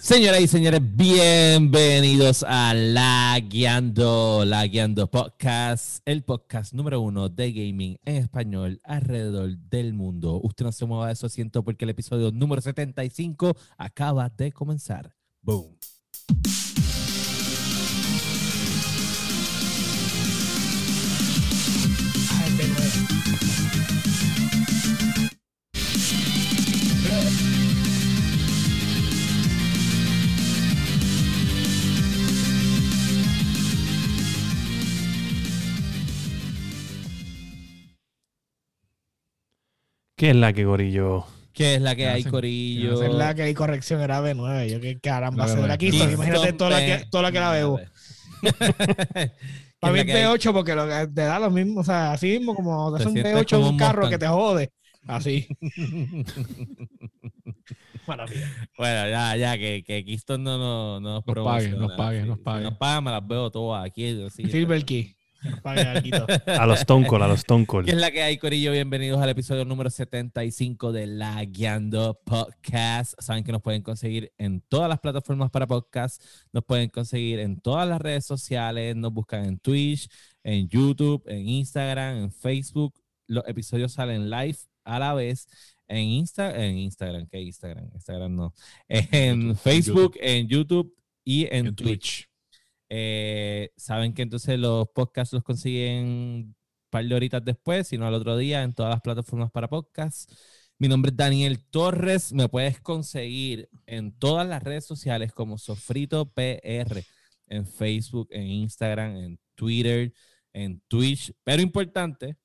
Señoras y señores, bienvenidos a La Guiando, La Guiando Podcast, el podcast número uno de gaming en español alrededor del mundo. Usted no se mueva de su asiento porque el episodio número 75 acaba de comenzar. Boom. ¿Qué es la que gorillo? ¿Qué es la que hay, Corillo? es la que hay corrección, era B9. Yo qué caramba, La se B9. aquí. Imagínate toda la que, toda la que la bebo. Para mí es B8 porque lo que te da lo mismo, o sea, así mismo como Te es un sientes B8 como de un un carro que te jode. Así. Maravilla. Bueno, ya, ya, que, que Keystone no, no, no nos Nos pague, nos pague, nos Si pague. nos paga, me las veo todas aquí. así. Silver Key. A los Stone Cold, a los Stone Cold. ¿Qué es la que hay, Corillo? Bienvenidos al episodio número 75 de La Guiando Podcast. Saben que nos pueden conseguir en todas las plataformas para podcast. Nos pueden conseguir en todas las redes sociales. Nos buscan en Twitch, en YouTube, en Instagram, en Facebook. Los episodios salen live a la vez en, Insta en Instagram. ¿Qué Instagram? Instagram no. En YouTube, Facebook, en YouTube y en, En Twitch. Eh, saben que entonces los podcasts los consiguen un par de horitas después, sino al otro día en todas las plataformas para podcasts. Mi nombre es Daniel Torres. Me puedes conseguir en todas las redes sociales como Sofrito PR, en Facebook, en Instagram, en Twitter, en Twitch, pero importante,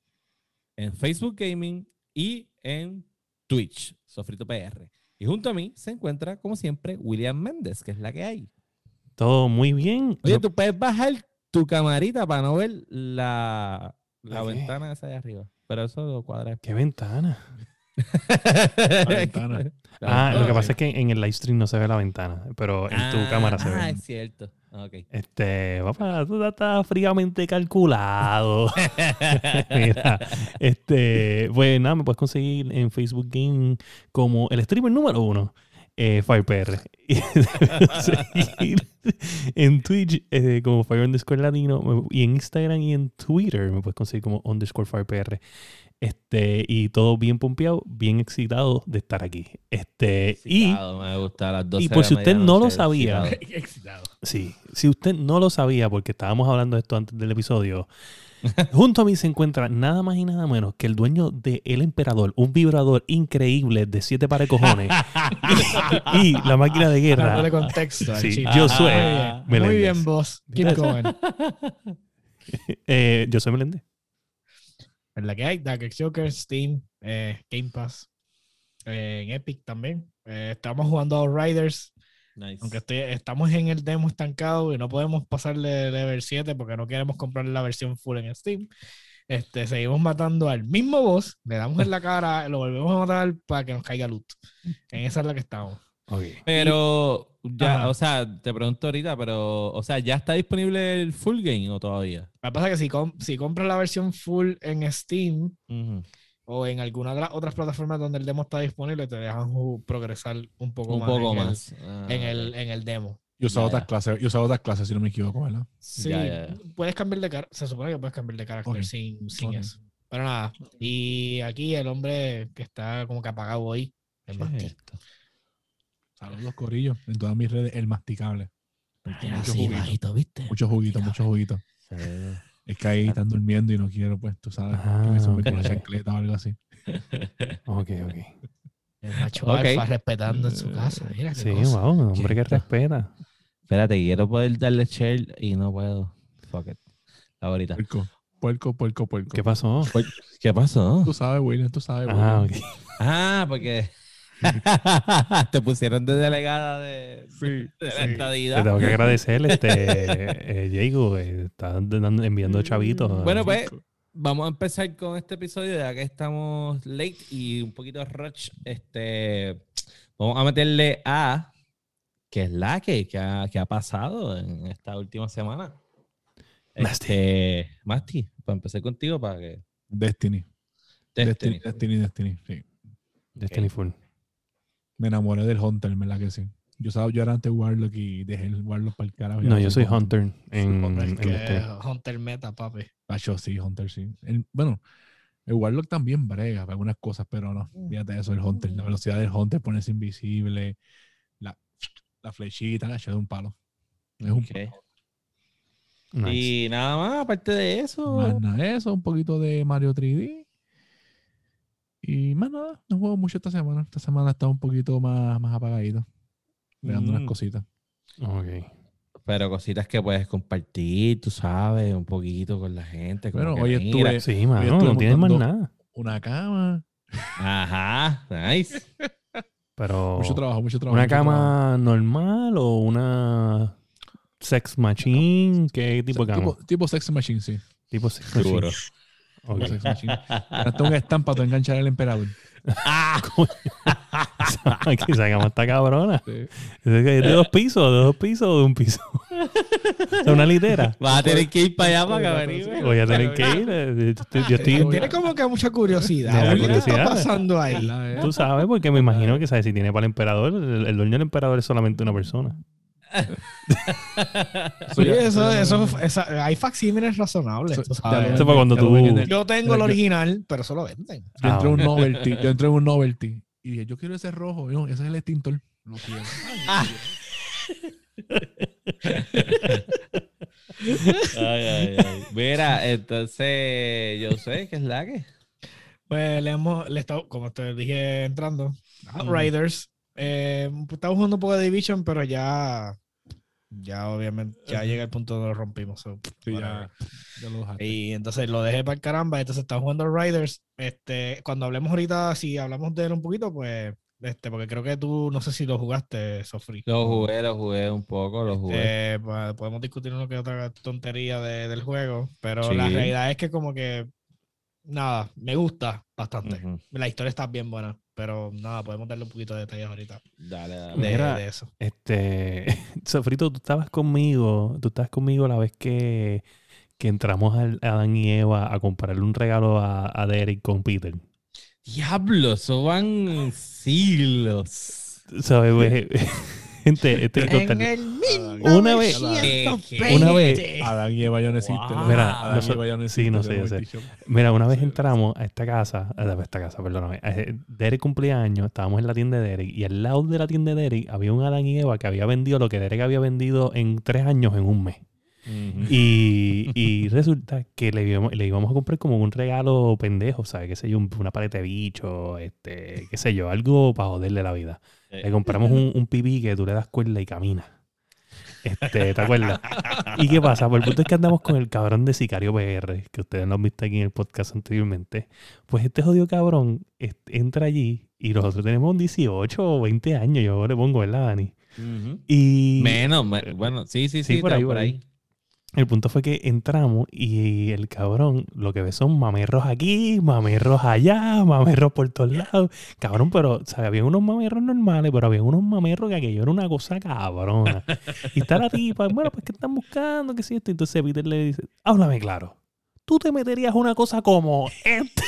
en Facebook Gaming y en Twitch, Sofrito PR. Y junto a mí se encuentra, como siempre, William Méndez, que es la que hay. Todo muy bien. Oye, tú puedes bajar tu camarita para no ver la, la ventana esa de arriba. Pero eso lo cuadra. ¿Qué ventana? ventana. Ah, lo que pasa es que en el live stream no se ve la ventana, pero en tu Ah, cámara se Ah, ve. es cierto. Ok. Este, papá, tú estás fríamente calculado. Mira, este, pues nada, me puedes conseguir en Facebook Game como el streamer número uno, eh, FirePR. Y seguir en Twitch eh, como Fire underscore Latino y en Instagram y en Twitter me puedes conseguir como underscore FirePR. Este, y todo bien pompeado, bien excitado de estar aquí. Este, Excitado, me gusta las 12 y por si usted no lo sabía. Excitado. Sí, si usted no lo sabía, porque estábamos hablando de esto antes del episodio, junto a mí se encuentra nada más y nada menos que el dueño de El Emperador, un vibrador increíble de siete pares de cojones y, y la máquina de guerra. Dándole contexto. Sí, yo soy Muy bien. Muy bien, boss. Keep going. Eh, yo soy Meléndez. En la que hay, Dark X Joker, Steam, eh, Game Pass, eh, en Epic también. Eh, estamos jugando a Outriders, Nice. aunque estoy, estamos en el demo estancado y no podemos pasarle level 7 porque no queremos comprar la versión full en Steam. Este, seguimos matando al mismo boss, le damos en la cara, lo volvemos a matar para que nos caiga loot. En esa es la que estamos. Ok. Pero, ya, Ajá. o sea, te pregunto ahorita, pero, o sea, ¿ya está disponible el full game o todavía? Lo que pasa es que si, com- si compras la versión full en Steam Ujú. O en alguna de las otras plataformas donde el demo está disponible, te dejan progresar un poco Un más. poco en el-. Ah, en, el, en el demo. Yo usaba otras clases, usaba otras clases, si no me equivoco, ¿verdad? Sí, Ya, ya, ya. puedes cambiar de cara. Se supone que puedes cambiar de carácter sin, sin eso. Pero nada. Y aquí el hombre que está como que apagado hoy. el ¿Qué es Masti. esto? Saludos, Corillo. En todas mis redes, el masticable. Ay, mucho así, juguito. bajito, ¿viste? Mucho juguito, mucho juguito. Sí. Es que ahí están durmiendo y no quiero, pues, tú sabes, Ah, que me suben con ok. la chancleta o algo así. Ok, ok. El macho Ok. alfa respetando en su casa. Mira qué Sí, cosa. wow, un hombre que respeta. Espérate, quiero poder darle share y no puedo. Fuck it. Ahorita. Puerco, puerco, puerco, puerco. ¿Qué pasó? ¿Qué pasó? Tú sabes, William, tú sabes, William. Ah, ok. Ah, porque te pusieron de delegada de, Sí, de la sí. Te tengo que agradecer, este, eh, Diego, eh, está dando- enviando chavitos. Bueno, pues vamos a empezar con este episodio ya que estamos late y un poquito rush. Este, vamos a meterle a qué es la que, que, ha, que ha pasado en esta última semana. Masti. Este, Masti, para empezar contigo para que Destiny. Destiny. Destiny, Destiny, Destiny, sí. Destiny Full. Me enamoré del Hunter, ¿verdad que sí? Yo, sabía, yo era antes Warlock y dejé el Warlock para el carajo. No, yo soy Hunter en, este. Hunter Meta, papi. Ah, yo sí, Hunter sí. El- bueno, el Warlock también brega para algunas cosas, pero no. Mm. Fíjate eso, el Hunter. La velocidad del Hunter, ponerse invisible, la, la flechita, la de un palo. Es un. Nice. Y nada más, aparte de eso. Más nada de eso, un poquito de Mario 3D. Y más nada, no juego mucho esta semana. Esta semana está un poquito más, más apagadito. Pegando unas Mm. cositas. Ok. Pero cositas que puedes compartir, tú sabes, un poquito con la gente. Bueno, hoy mira. estuve- Sí, mano, estuve no tienes más nada. Una cama. Ajá, nice. Pero. Mucho trabajo, mucho trabajo. ¿Una mucho trabajo. cama normal o una sex machine? ¿Qué tipo de cama? Tipo, tipo Sex Machine, sí. Tipo sex machine. Seguro. Ok. Tipo Sex Machine. Hasta un estampa para enganchar al emperador. Ah, Aquí esa cama está cabrona. Sí. ¿Es de de dos pisos? ¿De dos pisos o de un piso? ¿Es una litera? vas a tener que ir para allá para que averigüe. Voy a tener que ir. eh, Yo estoy- yo estoy- Tiene como que mucha curiosidad. ¿Qué está pasando ahí? ¿Verdad, eh? Tú sabes, porque me imagino que ¿sabes? si tiene para el emperador, el, el dueño del emperador es solamente una persona. Sí, ya- eso, ya- eso, esa- hay facsímiles razonables, Eso- ya sabes. cuando tú- en Yo tengo el Yo- original, pero eso lo venden. Yo entré a un Ah, novelty, yo entré un novelty y dije, yo quiero ese rojo, no, ese es el extintor. Lo quiero. Ay, ay, ay. Mira, entonces, yo sé que es la que. Pues le hemos, le estado, como te dije entrando, Mm. Riders. Eh, estamos jugando un poco de Division, pero ya, ya obviamente, ya llega el punto donde lo rompimos. so, Sí, ya, ya lo. Y entonces lo dejé para el caramba. Entonces estamos jugando Riders. Este, cuando hablemos ahorita, si hablamos de él un poquito, pues, este, porque creo que tú, no sé si lo jugaste, Sofri. Lo jugué, lo jugué un poco, lo jugué. Eh, pues, podemos discutir lo que otra tontería de- del juego, pero la Sí. realidad es que como que nada, me gusta bastante. Ujú. La historia está bien buena, pero nada, podemos darle un poquito de detalles ahorita Dale, de, dale. Mira, de eso. Este, Sofrito, tú estabas conmigo, tú estabas conmigo la vez que, que entramos al Adán y Eva a comprarle un regalo a, a Derek con Peter. Diablo, eso van siglos. ¿Sabes, güey? Gente, este es En el Una vez- 1920. Una vez- Adán y Eva ya no existen. Mira, Adán y noso- Eva ya no sí, no existen, sé, yo sé. Mira, una vez entramos a esta casa, a esta casa, perdóname, eh, Derek cumpleaños, estábamos en la tienda de Derek y al lado de la tienda de Derek había un Adán y Eva que había vendido lo que Derek había vendido en tres años en un mes. Y, y resulta que le íbamos, le íbamos a comprar como un regalo pendejo, ¿sabes? Qué sé yo, un- una paleta de bicho, este, qué sé yo, algo para joderle la vida. Le compramos un, un pipí que tú le das cuerda y camina. Este, ¿te acuerdas? ¿Y qué pasa? Pues el punto es que andamos con el cabrón de Sicario PR, que ustedes lo han visto aquí en el podcast anteriormente. Pues este jodido cabrón este, entra allí y nosotros tenemos 18 o 20 años, yo le pongo, ¿verdad, Dani? Y Menos, me- bueno, sí, sí, Sí, sí, por ahí, por ahí. El punto fue que entramos y el cabrón lo que ve son mamerros aquí, mamerros allá, mamerros por todos lados. Cabrón, pero, ¿sabes? Había unos mamerros normales, pero había unos mamerros que aquello era una cosa cabrona. Y está la tipa, bueno, pues, ¿qué están buscando? ¿Qué es esto? Entonces Peter le dice, háblame claro. Tú te meterías una cosa como este.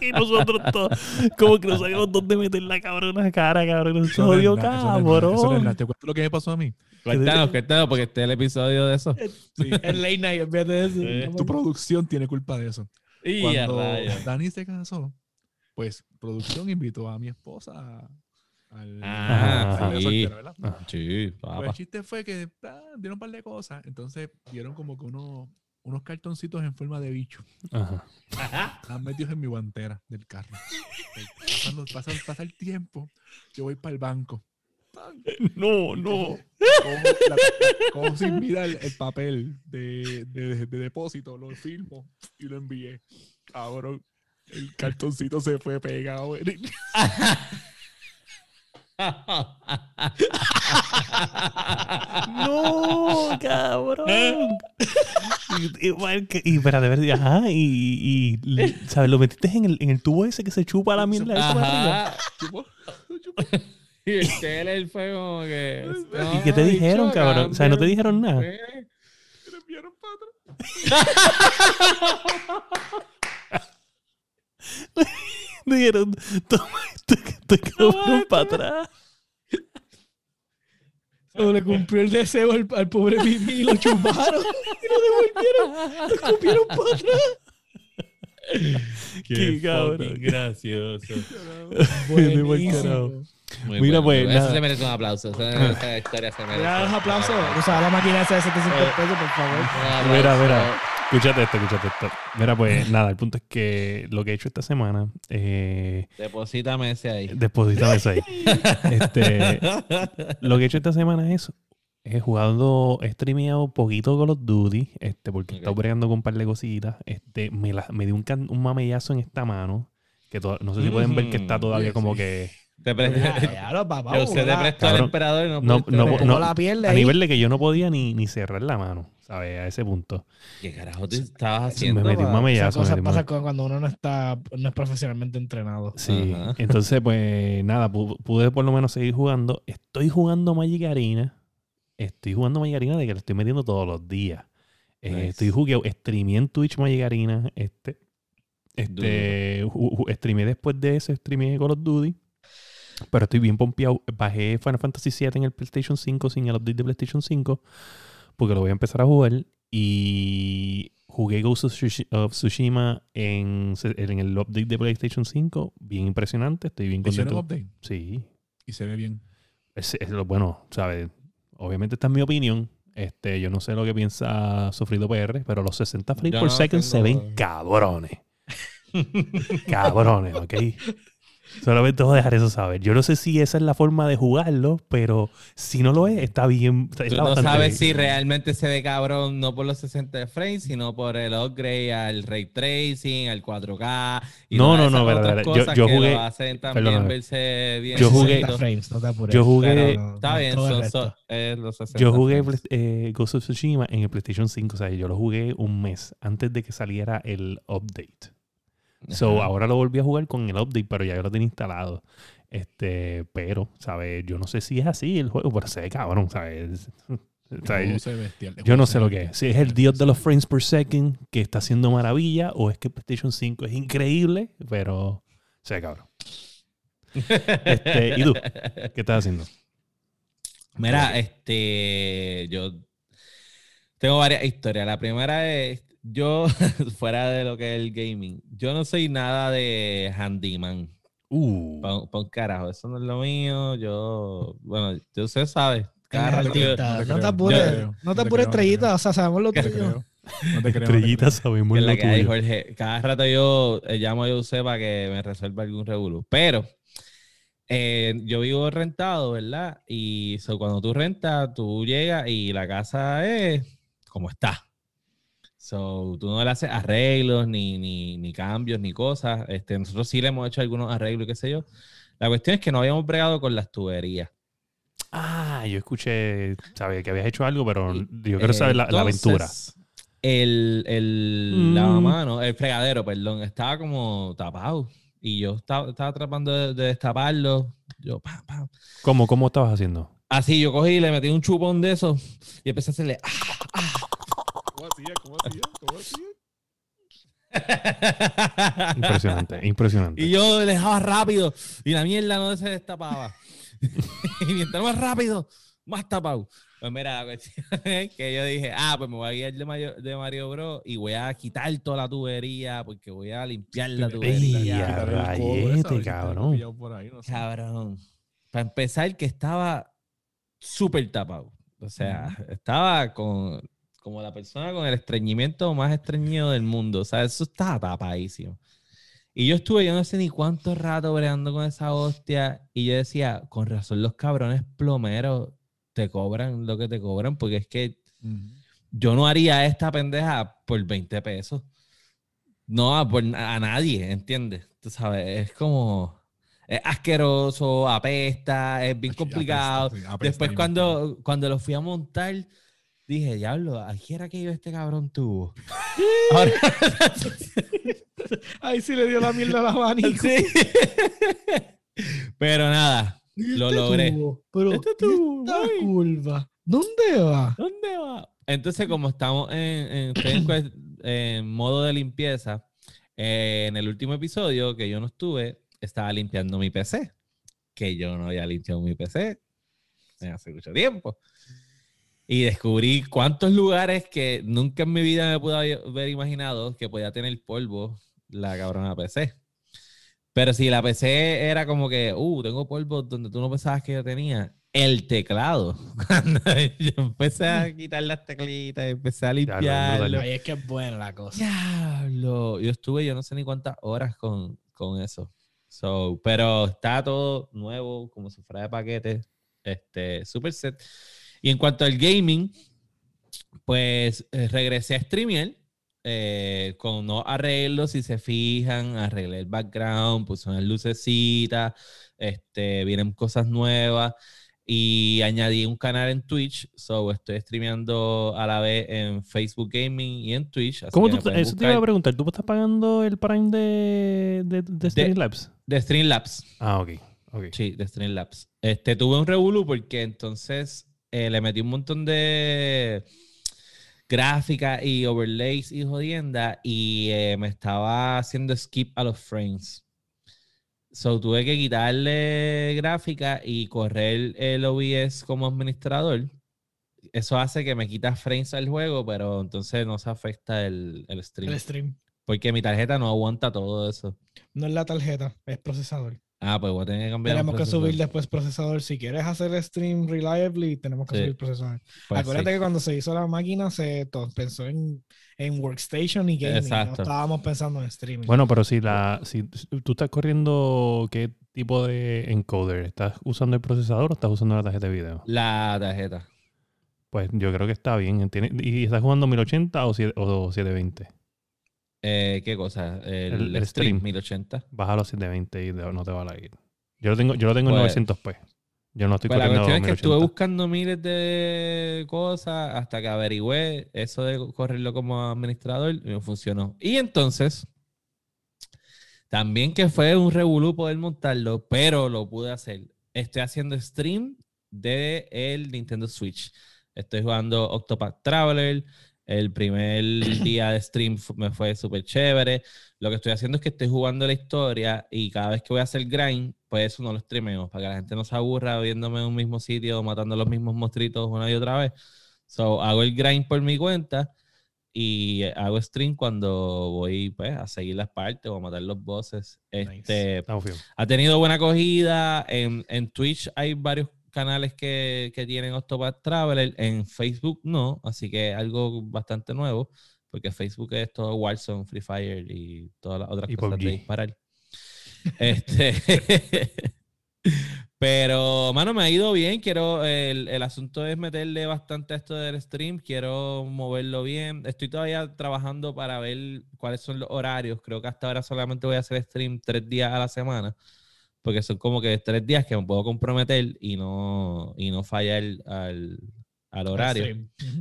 Y nosotros todos, como que no sabíamos dónde meter la cabrona cara, cabrón. Eso jodió, no nada, eso no cabrón. Te cuento lo que me pasó a mí. Cuéntanos, cuéntanos, porque este es el episodio de eso. Sí, El late night, en vez de eso. Sí. tu producción tiene culpa de eso. Y Cuando. Dani se casó, pues producción invitó a mi esposa a- al Ah, al sí. ¿verdad? Ah. Sí, Pues el chiste fue que ah, dieron un par de cosas. Entonces dieron como que unos, unos cartoncitos en forma de bicho. Ajá. Están metidos en mi guantera del carro. Pasando, pasa, pasa el tiempo, yo voy para el banco. No, no. Cojo, la- cojo sin mirar el papel de, de- de depósito, lo firmo y lo envié. Ahora el cartoncito se fue pegado. en el- No, cabrón. Y, igual que- y, espera, de verdad, ajá, y, y, ¿sabes? Lo metiste en el, en el tubo ese que se chupa la mierda para. Ajá. Chupo, chupo. Y el Teller fue como que. ¿Y qué te dijeron, cabrón? O sea, ¿no te dijeron nada? Me lo enviaron para atrás. Dijeron, toma este, este cabrón para atrás. O le cumplió el deseo al, al pobre Mimi y lo chuparon. y lo devolvieron. Lo escupieron para atrás. Qué cabrón. gracioso. Buenísimo. carajo. Muy Mira, bueno. pues, Eso nada. se merece un aplauso. Esa, historia se merece. Mira los aplausos. Usa la máquina esa de 700 pesos, por favor. Un aplauso. Mira, mira. Escúchate esto, escúchate esto. Mira, pues nada, el punto es que lo que he hecho esta semana, eh, Deposítame ese ahí. deposítame eso ahí. Este, lo que he hecho esta semana es he jugado, he streameado poquito Call of Duty, este, porque he estado bregando con un par de cositas. Este, me, la- me dio un, can- un mamellazo en esta mano, que to- no sé si pueden ver que está todavía como sí. que Te usted te prestó al emperador y no No, pudiste no, ver. ¿Cómo no, la pierde a ahí? nivel de que yo no podía ni, ni cerrar la mano, ¿sabes? A ese punto. ¿Qué carajo te estabas Me haciendo? metí un mamellazo. Esas cosas me pasan cu- cuando uno no está, no es profesionalmente entrenado. Sí, Ajá. entonces pues nada, pu- pude por lo menos seguir jugando. Estoy jugando Magic Arena. Estoy jugando Magic Arena de que lo estoy metiendo todos los días. Eh. Estoy jugando, streameé en Twitch Magic Arena. Este, este, ju- ju- streameé después de eso, streameé Call of Duty. Pero estoy bien pompeado. Bajé Final Fantasy VII en el PlayStation 5 sin el update de PlayStation 5. Porque lo voy a empezar a jugar. Y jugué Ghost of Tsushi- of Tsushima en, en el update de PlayStation 5. Bien impresionante. Estoy bien ¿Le hicieron contento. update? Sí. Y se ve bien. Es, es lo bueno, ¿sabes? Obviamente esta es mi opinión. Este, yo no sé lo que piensa Sufrido PR, pero los 60 frames por no second se ven cabrones. cabrones, ¿ok? Solamente voy a dejar eso saber. Yo no sé si esa es la forma de jugarlo, pero si no lo es, está bien. está Tú no sabes bien. si realmente se ve cabrón no por los 60 frames, sino por el upgrade al ray tracing, al 4K. Y No, no, no, espera. Yo- cosas yo que jugué- lo hacen también perdóname. verse bien. Yo jugué- 60 frames, no te yo jugué- Pero no- Está no bien, son, son- eh, los 60 Yo jugué eh, Ghost of Tsushima en el PlayStation 5. O sea, yo lo jugué un mes antes de que saliera el update. So, ahora lo volví a jugar con el update, pero ya yo lo tenía instalado. Este, pero, ¿sabes? Yo no sé si es así el juego, pero se ve cabrón, ¿sabes? Bestial. Yo no sé lo que es. Si es el dios de los frames per second que está haciendo maravilla, o es que PlayStation 5 es increíble, pero se ve cabrón. Este, ¿y tú? ¿Qué estás haciendo? Mira, este, yo tengo varias historias. La primera es, yo, fuera de lo que es el gaming, yo no soy nada de handyman. Uh, un carajo, eso no es lo mío. Yo, bueno, yo sé, ¿sabes? Cada Estrellita, no te No te apures, no te no apures, no estrellita. O sea, sabemos lo tuyo. creo. No te creo. no te estrellitas creo. sabemos lo la que hay, tuyo. Jorge. Cada rato yo eh, llamo a Jose para que me resuelva algún revolú. Pero eh, yo vivo rentado, ¿verdad? Y so, cuando tú rentas, tú llegas y la casa es como está. So, tú no le haces arreglos, ni, ni, ni cambios, ni cosas. Este, nosotros sí le hemos hecho algunos arreglos, qué sé yo. La cuestión es que no habíamos bregado con las tuberías. Ah, yo escuché, sabes, que habías hecho algo, pero Y, yo quiero saber la, la aventura. El, el Mm. lavamano, el fregadero, perdón, estaba como tapado. Y yo estaba, estaba tratando de, de destaparlo. Yo, pam, pam. ¿Cómo, ¿Cómo estabas haciendo? Así, yo cogí y le metí un chupón de eso y empecé a hacerle. "Ah". ¿Cómo hacía? ¿Cómo hacía? ¿Cómo hacía? Impresionante, impresionante. y yo le dejaba rápido y la mierda no se destapaba. y mientras más rápido, más tapado. Pues mira, la cuestión es que yo dije, ah, pues me voy a guiar de Mario, de Mario Bros. y voy a quitar toda la tubería porque voy a limpiar la tubería. rayete, cabrón. pillado por ahí, no sé. Cabrón. Para empezar, que estaba súper tapado. O sea, estaba con como la persona con el estreñimiento más estreñido del mundo. O sea, eso estaba tapadísimo. Y yo estuve, yo no sé ni cuánto rato bregando con esa hostia. Y yo decía, con razón, los cabrones plomeros te cobran lo que te cobran, porque es que Ujú. yo no haría esta pendeja por 20 pesos. No a, por- a nadie, ¿entiendes? Tú sabes, es como. Es asqueroso, apesta, es bien complicado. apesta, sí, apesta, Después, cuando, cuando lo fui a montar, dije, diablo, aquí era que yo este cabrón tuvo. Ahora, Ahí sí le dio la mierda a la abanico. sí. Pero nada, lo Este logré. tubo, Pero Este ¿y tubo, esta curva, ¿dónde va? ¿Dónde va? Entonces, como estamos en, en modo de limpieza, Eh, en el último episodio que yo no estuve, estaba limpiando mi PC, que yo no había limpiado mi PC hace mucho tiempo. Y descubrí cuántos lugares que nunca en mi vida me pude haber imaginado que podía tener polvo la cabrona PC. Pero si la PC era como que, uh, tengo polvo donde tú no pensabas que yo tenía, el teclado. Cuando yo empecé a quitar las teclitas, empecé a limpiarlo. Ahí es que es buena la cosa. Diablo. Yo estuve, yo no sé ni cuántas horas con, con eso. So, pero está todo nuevo, como si fuera de paquete. Este, super set. Y en cuanto al gaming, pues eh, regresé a streamer eh, con no arreglos, si se fijan, arreglé el background, puse unas lucecitas, este, vienen cosas nuevas y añadí un canal en Twitch, so estoy streameando a la vez en Facebook Gaming y en Twitch. ¿Cómo tú, eso te iba a preguntar, ¿tú estás pagando el Prime de, de, de Streamlabs? De, Streamlabs. Ah, ok. okay. Sí, de Streamlabs. Este, tuve un revolú porque entonces eh, le metí un montón de gráfica y overlays y jodienda y eh, me estaba haciendo skip a los frames. So tuve que quitarle gráfica y correr el OBS como administrador. Eso hace que me quita frames al juego, pero entonces no se afecta el, el stream. El stream. Porque mi tarjeta no aguanta todo eso. No es la tarjeta, es procesador. Ah, pues voy a tener que cambiar. Tenemos que subir después procesador. Si quieres hacer stream reliably, tenemos que subir procesador. Pues Acuérdate que cuando se hizo la máquina, se pensó en, en workstation y gaming. No estábamos pensando en streaming. Bueno, pero si, la, si tú estás corriendo, ¿qué tipo de encoder? ¿Estás usando el procesador o estás usando la tarjeta de video? La tarjeta. Pues yo creo que está bien. ¿Y estás jugando 1080 o 720? Eh, ¿Qué cosa? El, stream, 1080. Bájalo a 720 y no te va a ir. Yo lo tengo, yo lo tengo en 900p. Pues, yo no estoy pues La cuestión es que estuve buscando miles de cosas hasta que averigüé eso de correrlo como administrador y no funcionó. Y entonces, también que fue un revolú poder montarlo, pero lo pude hacer. Estoy haciendo stream de el Nintendo Switch. Estoy jugando Octopath Traveler, el primer día de stream me fue súper chévere. Lo que estoy haciendo es que estoy jugando la historia y cada vez que voy a hacer grind, pues eso no lo streameo, para que la gente no se aburra viéndome en un mismo sitio, matando los mismos monstruitos una y otra vez. So, hago el grind por mi cuenta y hago stream cuando voy pues, a seguir las partes o a matar los bosses. Este, ha tenido buena acogida. En, en Twitch hay varios canales que, que tienen Octopath Traveler, en Facebook no, así que algo bastante nuevo, porque Facebook es todo Warzone, Free Fire y todas las otras cosas de disparar. este, pero, mano, me ha ido bien. Quiero, el, el, asunto es meterle bastante a esto del stream. Quiero moverlo bien. Estoy todavía trabajando para ver cuáles son los horarios. Creo que hasta ahora solamente voy a hacer stream tres días a la semana porque son como que tres días que me puedo comprometer y no, y no fallar al, al horario.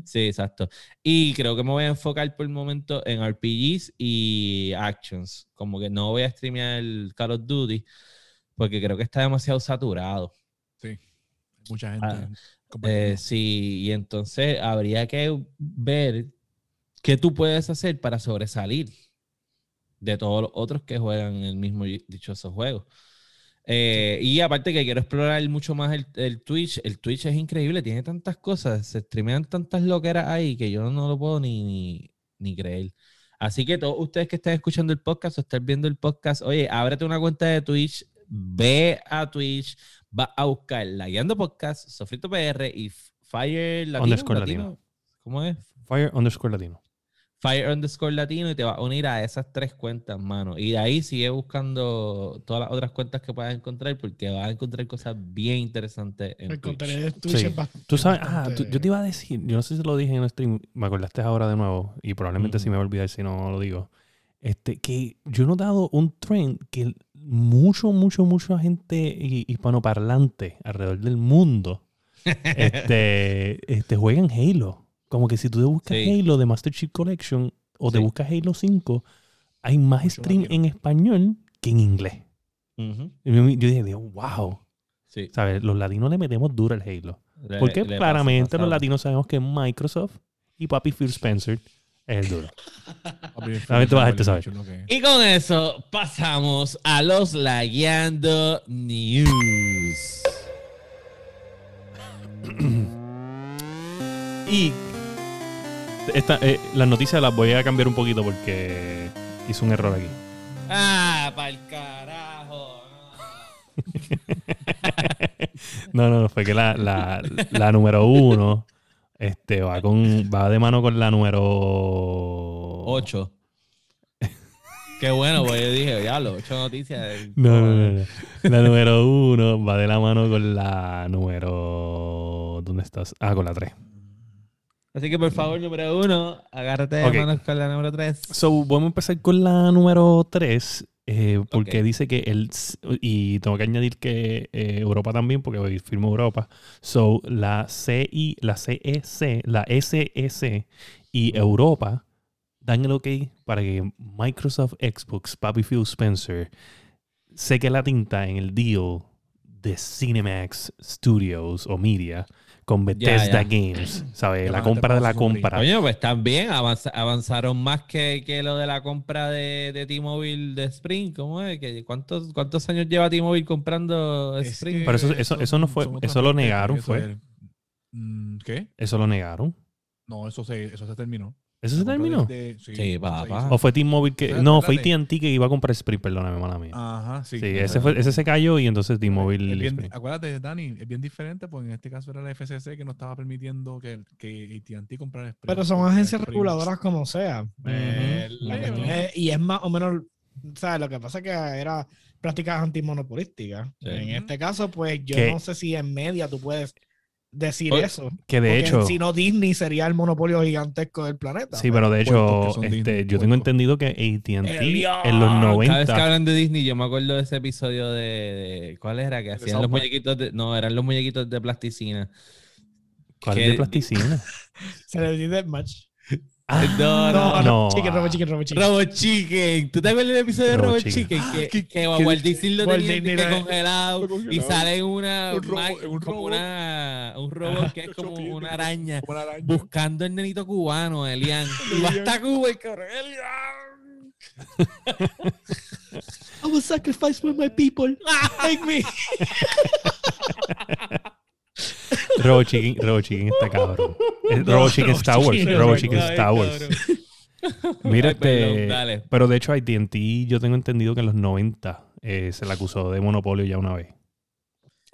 Sí, exacto. Y creo que me voy a enfocar por el momento en RPGs y actions. Como que no voy a streamear el Call of Duty porque creo que está demasiado saturado. Sí, mucha gente. Ah, eh, sí, y entonces habría que ver qué tú puedes hacer para sobresalir de todos los otros que juegan el mismo dichoso juego. Eh, y aparte que quiero explorar mucho más el, Twitch. El Twitch es increíble, tiene tantas cosas, se streamean tantas loqueras ahí que yo no, lo puedo ni, ni, creer. Así que todos ustedes que estén escuchando el podcast o estén viendo el podcast, oye, ábrete una cuenta de Twitch, ve a Twitch, va a buscar La Guiando Podcast, Sofrito PR y Fire Latino. ¿Cómo es? Fire underscore Latino. Fire underscore latino y te va a unir a esas tres cuentas, mano. Y de ahí sigue buscando todas las otras cuentas que puedas encontrar porque vas a encontrar cosas bien interesantes en El contenido de Twitch es bastante, Tú sabes, ah, yo te iba a decir, yo no sé si lo dije en el stream, me acordaste ahora de nuevo y probablemente sí me voy a olvidar si no lo digo. Este, que yo he notado un trend que mucho, mucho, mucha gente hispanoparlante alrededor del mundo este, este, juegan Halo. Como que si tú te buscas Halo de Master Chief Collection o te buscas Halo 5, hay más stream en español que en inglés. yo, dije, wow. ¿Sabes? Los latinos le metemos duro al Halo. Porque claramente los latinos sabemos que Microsoft y Papi Phil Spencer Es duro. El A ver, tú vas a Felipe ¿sabes? lo que es. Y con eso pasamos a los Lagueando News. Y esta, eh, las noticias las voy a cambiar un poquito porque hice un error aquí. Ah, pa'l carajo. No, no, fue que la, la, la número uno este, va, con, va de mano con la número Ocho. Qué bueno, pues yo dije, diablo, ocho noticias. No, no, no, no. La número uno va de la mano con la número. ¿Dónde estás? Ah, con la tres. Así que por favor, número uno, agárrate de manos con la número tres. So, vamos a empezar con la número 3, porque Ok. dice que el. Y tengo que añadir que eh, Europa también, porque hoy firmó Europa. So, la CI, la CEC, la SEC y Europa dan el ok para que Microsoft Xbox, Papi Phil Spencer, seque la tinta en el deal de Cinemax Studios o Media con Bethesda ya. Games. ¿Sabes? La compra de la compra. Coño, pues también avanza- avanzaron más que, que lo de la compra de, de T-Mobile de Spring. ¿Cómo es? ¿Que ¿Cuántos, ¿Cuántos años lleva T-Mobile comprando Es Spring? que Pero eso- eso- eso no fue- eso lo negaron, fue. es- Mm, ¿Qué? Eso lo negaron. No, eso se, eso se terminó. ¿Eso se terminó? de- de- sí, Sí, papá. ¿O fue T-Mobile que.? No, fue. AT&T que iba a comprar Sprint, perdóname, mala mía. Ajá, sí. sí, ese, fue, ese se cayó y entonces T-Mobile. Acuérdate, Dani, es bien diferente, porque en este caso era la FCC que no estaba permitiendo que, que AT&T comprara Sprint. Pero son agencias Sprint- reguladoras como sea. Eh, la Ujú. cuestión es- y es más o menos, ¿sabes? Lo que pasa es que era prácticas antimonopolísticas. Sí. En este caso, pues yo no sé si en media tú puedes decir Oye, eso. Que de hecho. si no, Disney sería el monopolio gigantesco del planeta. Sí, pero de hecho, este, Disney, yo tengo entendido que AT&T en los diablo. Cada vez que 90. hablan de Disney, yo me acuerdo de ese episodio de, de- ¿cuál era? Que hacían los muñequitos de, no, eran los muñequitos de plasticina. ¿Cuál que- es de plasticina? Se le dice match. Ah, No, No, no, no. chicken, robo chicken, robo chicken. Robot Chicken. ¿Tú te acuerdas del episodio de Robot Robot Chicken. Chicken? Que, que- que, Walt Disney lo tenía congelado, congelado. y sale una, Un robot- ma- un como una, un robot que es como una araña como una araña. buscando el nenito cubano, Elian. Y va hasta Cuba y cabrón, Elian. I will sacrifice for my people. Take me. Robo Chicken, Robo Chicken está cabrón. Es No, Robo Chicken Robo Star Wars. Robo Chicken Star Wars. Mira, perdón, este. Pero de hecho, AT&T yo tengo entendido que en los 90 eh, se le acusó de monopolio ya una vez.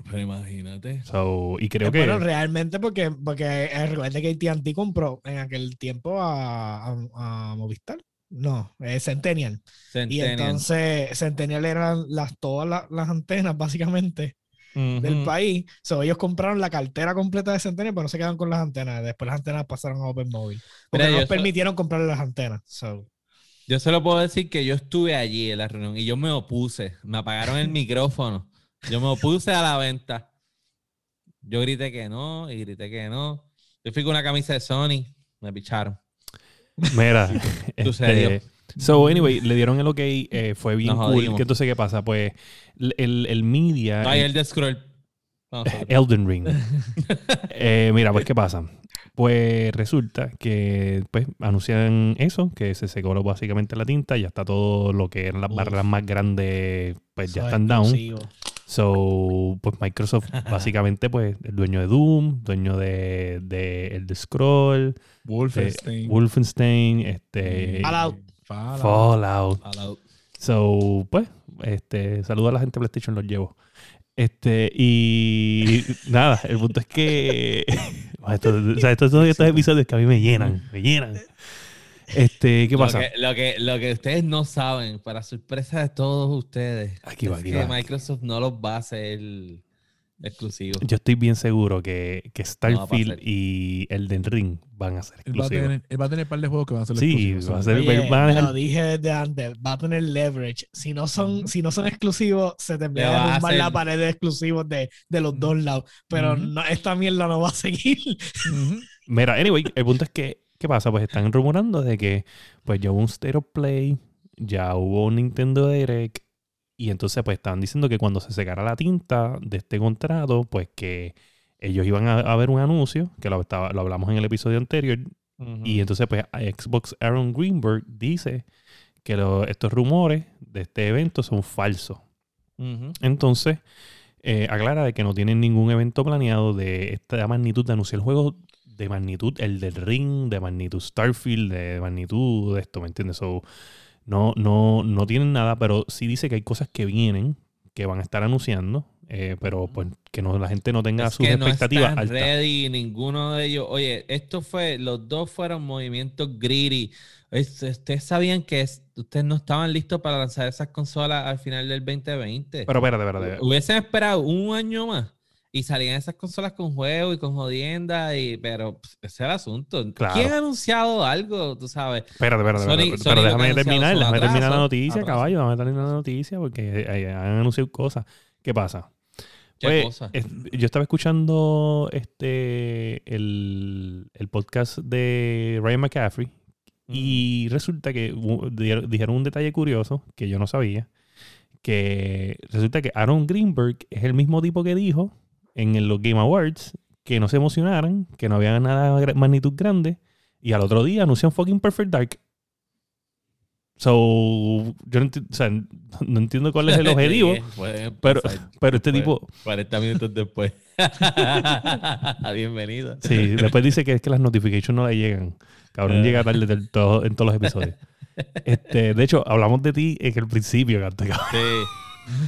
Pero imagínate. So, y creo Eh, que. Bueno, realmente porque, porque eh, recuerda que AT&T compró en aquel tiempo a, a- a Movistar. No, eh, Centennial. Y Centennial. entonces Centennial eran las, todas las, las antenas básicamente del país. So, ellos compraron la cartera completa de Centennial, pero no se quedaron con las antenas. Después las antenas pasaron a Open Mobile. Porque Mira, no nos so- permitieron comprar las antenas. So, Yo solo puedo decir que yo estuve allí en la reunión y yo me opuse. Me apagaron el micrófono. Yo me opuse a la venta. Yo grité que no y grité que no. Yo fui con una camisa de Sony. Me picharon. Mira. Sucedió. este, so, anyway, le dieron el ok. eh, fue bien Nos cool. jodimos. ¿Qué entonces qué pasa? Pues el, el, el media. No, y el de Scroll. Vamos a ver. Elden Ring. Eh, mira, pues, ¿qué pasa? Pues resulta que pues, anuncian eso, que se secó básicamente la tinta, ya está todo lo que eran las Uf. barreras más grandes, pues ya so están down. exclusivo. So, pues Microsoft básicamente, pues, el dueño de Doom, dueño de, de el de Scroll, Wolfenstein. Wolfenstein, este, Fallout. Fallout. Fallout. Fallout. So, pues, este, saludo a la gente de PlayStation, los llevo. Este, y nada, el punto es que esto- o sea, estos, estos, estos episodios que a mí me llenan, me llenan. Este, ¿qué pasa? Lo que, lo, que, lo que ustedes no saben, para sorpresa de todos ustedes, Aquí va, es aquí que va. Microsoft no los va a hacer exclusivos. Yo estoy bien seguro que, que Starfield pasar. y Elden Ring van a ser Él va, a exclusivos. tener, él va a tener un par de juegos que van a ser Sí, exclusivos, va a ser- Oye, a lo dije desde antes, va a tener leverage. Si no son, si no son exclusivos, se te va a derrumbar la pared de exclusivos de, de los dos lados. Pero no, esta mierda no va a seguir. Mira, anyway, el punto es que, ¿qué pasa? Pues están rumorando de que pues ya hubo un State of Play, ya hubo un Nintendo Direct, y entonces pues estaban diciendo que cuando se secara la tinta de este contrato, pues que ellos iban a, a ver un anuncio, que lo, estaba, lo hablamos en el episodio anterior, Y entonces, pues, Xbox Aaron Greenberg dice que lo- estos rumores de este evento son falsos. Entonces, eh, aclara de que no tienen ningún evento planeado de esta magnitud de anunciar el juego de magnitud, el del Ring, de magnitud Starfield, de magnitud de esto, ¿me entiendes? So, no, no, no tienen nada, pero sí dice que hay cosas que vienen, que van a estar anunciando, eh, pero pues que no, la gente no tenga Es sus que no expectativas están altas. ready, ninguno de ellos. Oye, esto fue, los dos fueron movimientos greedy. Es- Ustedes sabían que es- ustedes no estaban listos para lanzar esas consolas al final del 2020. Pero espérate, espérate. Hubiesen esperado un año más y salían esas consolas con juegos y con jodienda, y, pero pues, ese es el asunto. Claro. ¿Quién ha anunciado algo? Tú sabes. Espérate, espérate, Sony- espérate, Sony pero déjame terminar, déjame terminar la noticia, caballo, déjame terminar la noticia porque eh, han anunciado cosas. ¿Qué pasa? ¿Qué Pues, cosa? es- yo estaba escuchando este el, el podcast de Ryan McCaffrey y resulta que dijeron un detalle curioso que yo no sabía, que resulta que Aaron Greenberg es el mismo tipo que dijo en los Game Awards que no se emocionaran, que no había nada de magnitud grande y al otro día anuncian fucking Perfect Dark. So, yo no, enti- o sea, no entiendo cuál es el objetivo, Sí, puede pero, pasar. pero este tipo, 40 minutos después. Bienvenido. Sí, después dice que es que las notifications no le llegan. Cabrón, llega tarde del todo, en todos los episodios. Este, de hecho, hablamos de ti en el principio, cabrón. Sí.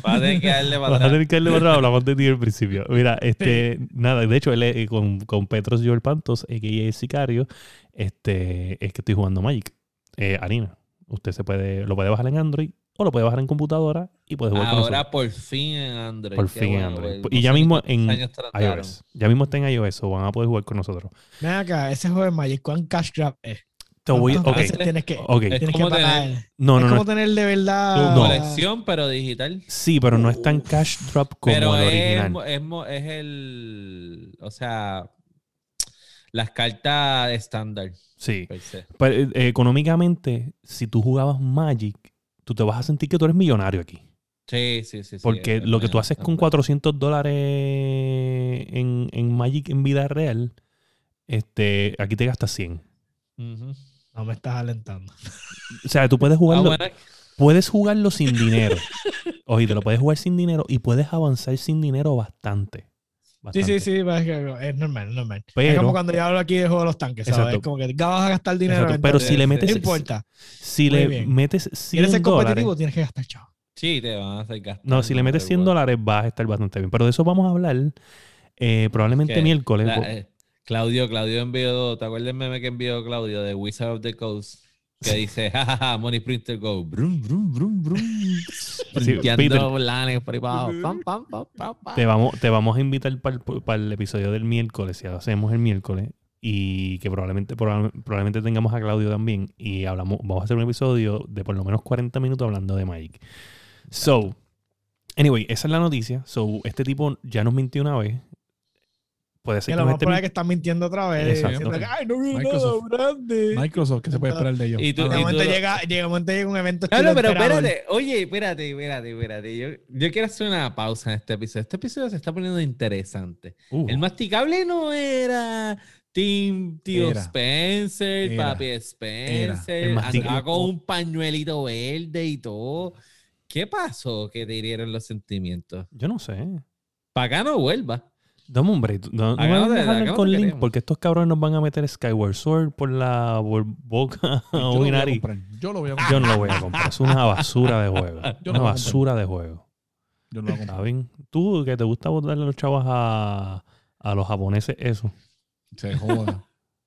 Vas a tener que darle para Vas a tener que darle para atrás, hablamos de ti en el principio. Mira, este, nada, de hecho, él eh, con, con Petros Joel Pantos, a.k.a. el Sicario, este, es que estoy jugando Magic. Eh, Arena. Usted se puede, lo puede bajar en Android o lo puede bajar en computadora y puede jugar con nosotros. Ahora por fin en Android. Por fin en Android. güey. Y ya No mismo en iOS. Ya mismo está en iOS o van a poder jugar con nosotros. Ven acá, ese juego de Magic, ¿cuán cash grab es? Te voy, ¿Cuántas ok, tienes que, ok. Es tienes que como pagar? tener No, es no, como no. tener de verdad. tu No. colección, pero digital. Sí, pero no es tan cash drop como pero el es, original. es, mo- es el. O sea. Las cartas estándar. Sí. Pero, eh, económicamente, si tú jugabas Magic, tú te vas a sentir que tú eres millonario aquí. Sí, sí, sí. sí, Porque es lo que tú haces es con bueno. 400 dólares en, en Magic en vida real, este, aquí te gastas 100. Ujú. No me estás alentando. O sea, tú puedes Ah, jugarlo, bueno, puedes jugarlo sin dinero. Oye, te lo puedes jugar sin dinero y puedes avanzar sin dinero bastante. Sí, sí, sí, es, normal, es normal. es como cuando yo hablo aquí de juego de los tanques, ¿sabes? Exacto. Es como que "Ga, vas a gastar dinero. Exacto, Pero si le metes, No importa. si Muy le bien. metes 100 ¿Quieres ser competitivo? dólares, tienes que gastar chavo. sí, te van a hacer gastar. no, si le metes 100 igual. dólares vas a estar bastante bien. Pero de eso vamos a hablar eh, probablemente ¿Qué? miércoles. La- eh, Claudio, Claudio envió, ¿te acuerdas el meme que envió Claudio de Wizard of the Coast? Que dice, jajaja, Money Printer Go, brum, brum, brum, brum. Por ahí. Pam, pam, pam, pam. Te vamos, te vamos a invitar para el, para el episodio del miércoles, si lo hacemos el miércoles, y que probablemente, probable- probablemente tengamos a Claudio también, y hablamos, vamos a hacer un episodio de por lo menos 40 minutos hablando de Magic. So, anyway, esa es la noticia. So, este tipo ya nos mintió una vez. Puede ser Que que lo más probable es que están mintiendo otra vez. Exacto. diciendo que, Ay, no viene Microsoft. nada grande. Microsoft, ¿qué se puede esperar de ellos? Y tú- De y momento tú- llega, llega, momento llega un evento No, pero espérate. Oye, espérate, espérate, espérate. Yo, yo quiero hacer una pausa en este episodio. Este episodio se está poniendo interesante. Uh, El masticable no era Team Tío Era. Spencer, Era. Papi Spencer. Andaba con un pañuelito verde y todo. ¿Qué pasó que te hirieron los sentimientos? yo no sé. Para acá no vuelva. Dame un break. No, no me dejar con link queremos. porque estos cabrones nos van a meter Skyward Sword por la por boca Yo o lo voy a nariz. comprar. Yo lo voy a comprar. Yo no lo voy a comprar. Es una basura de juego. Yo Una basura de juego. Yo no lo voy a comprar. ¿Saben? Tú que te gusta botarle a los chavos a, a los japoneses, eso. Se joda.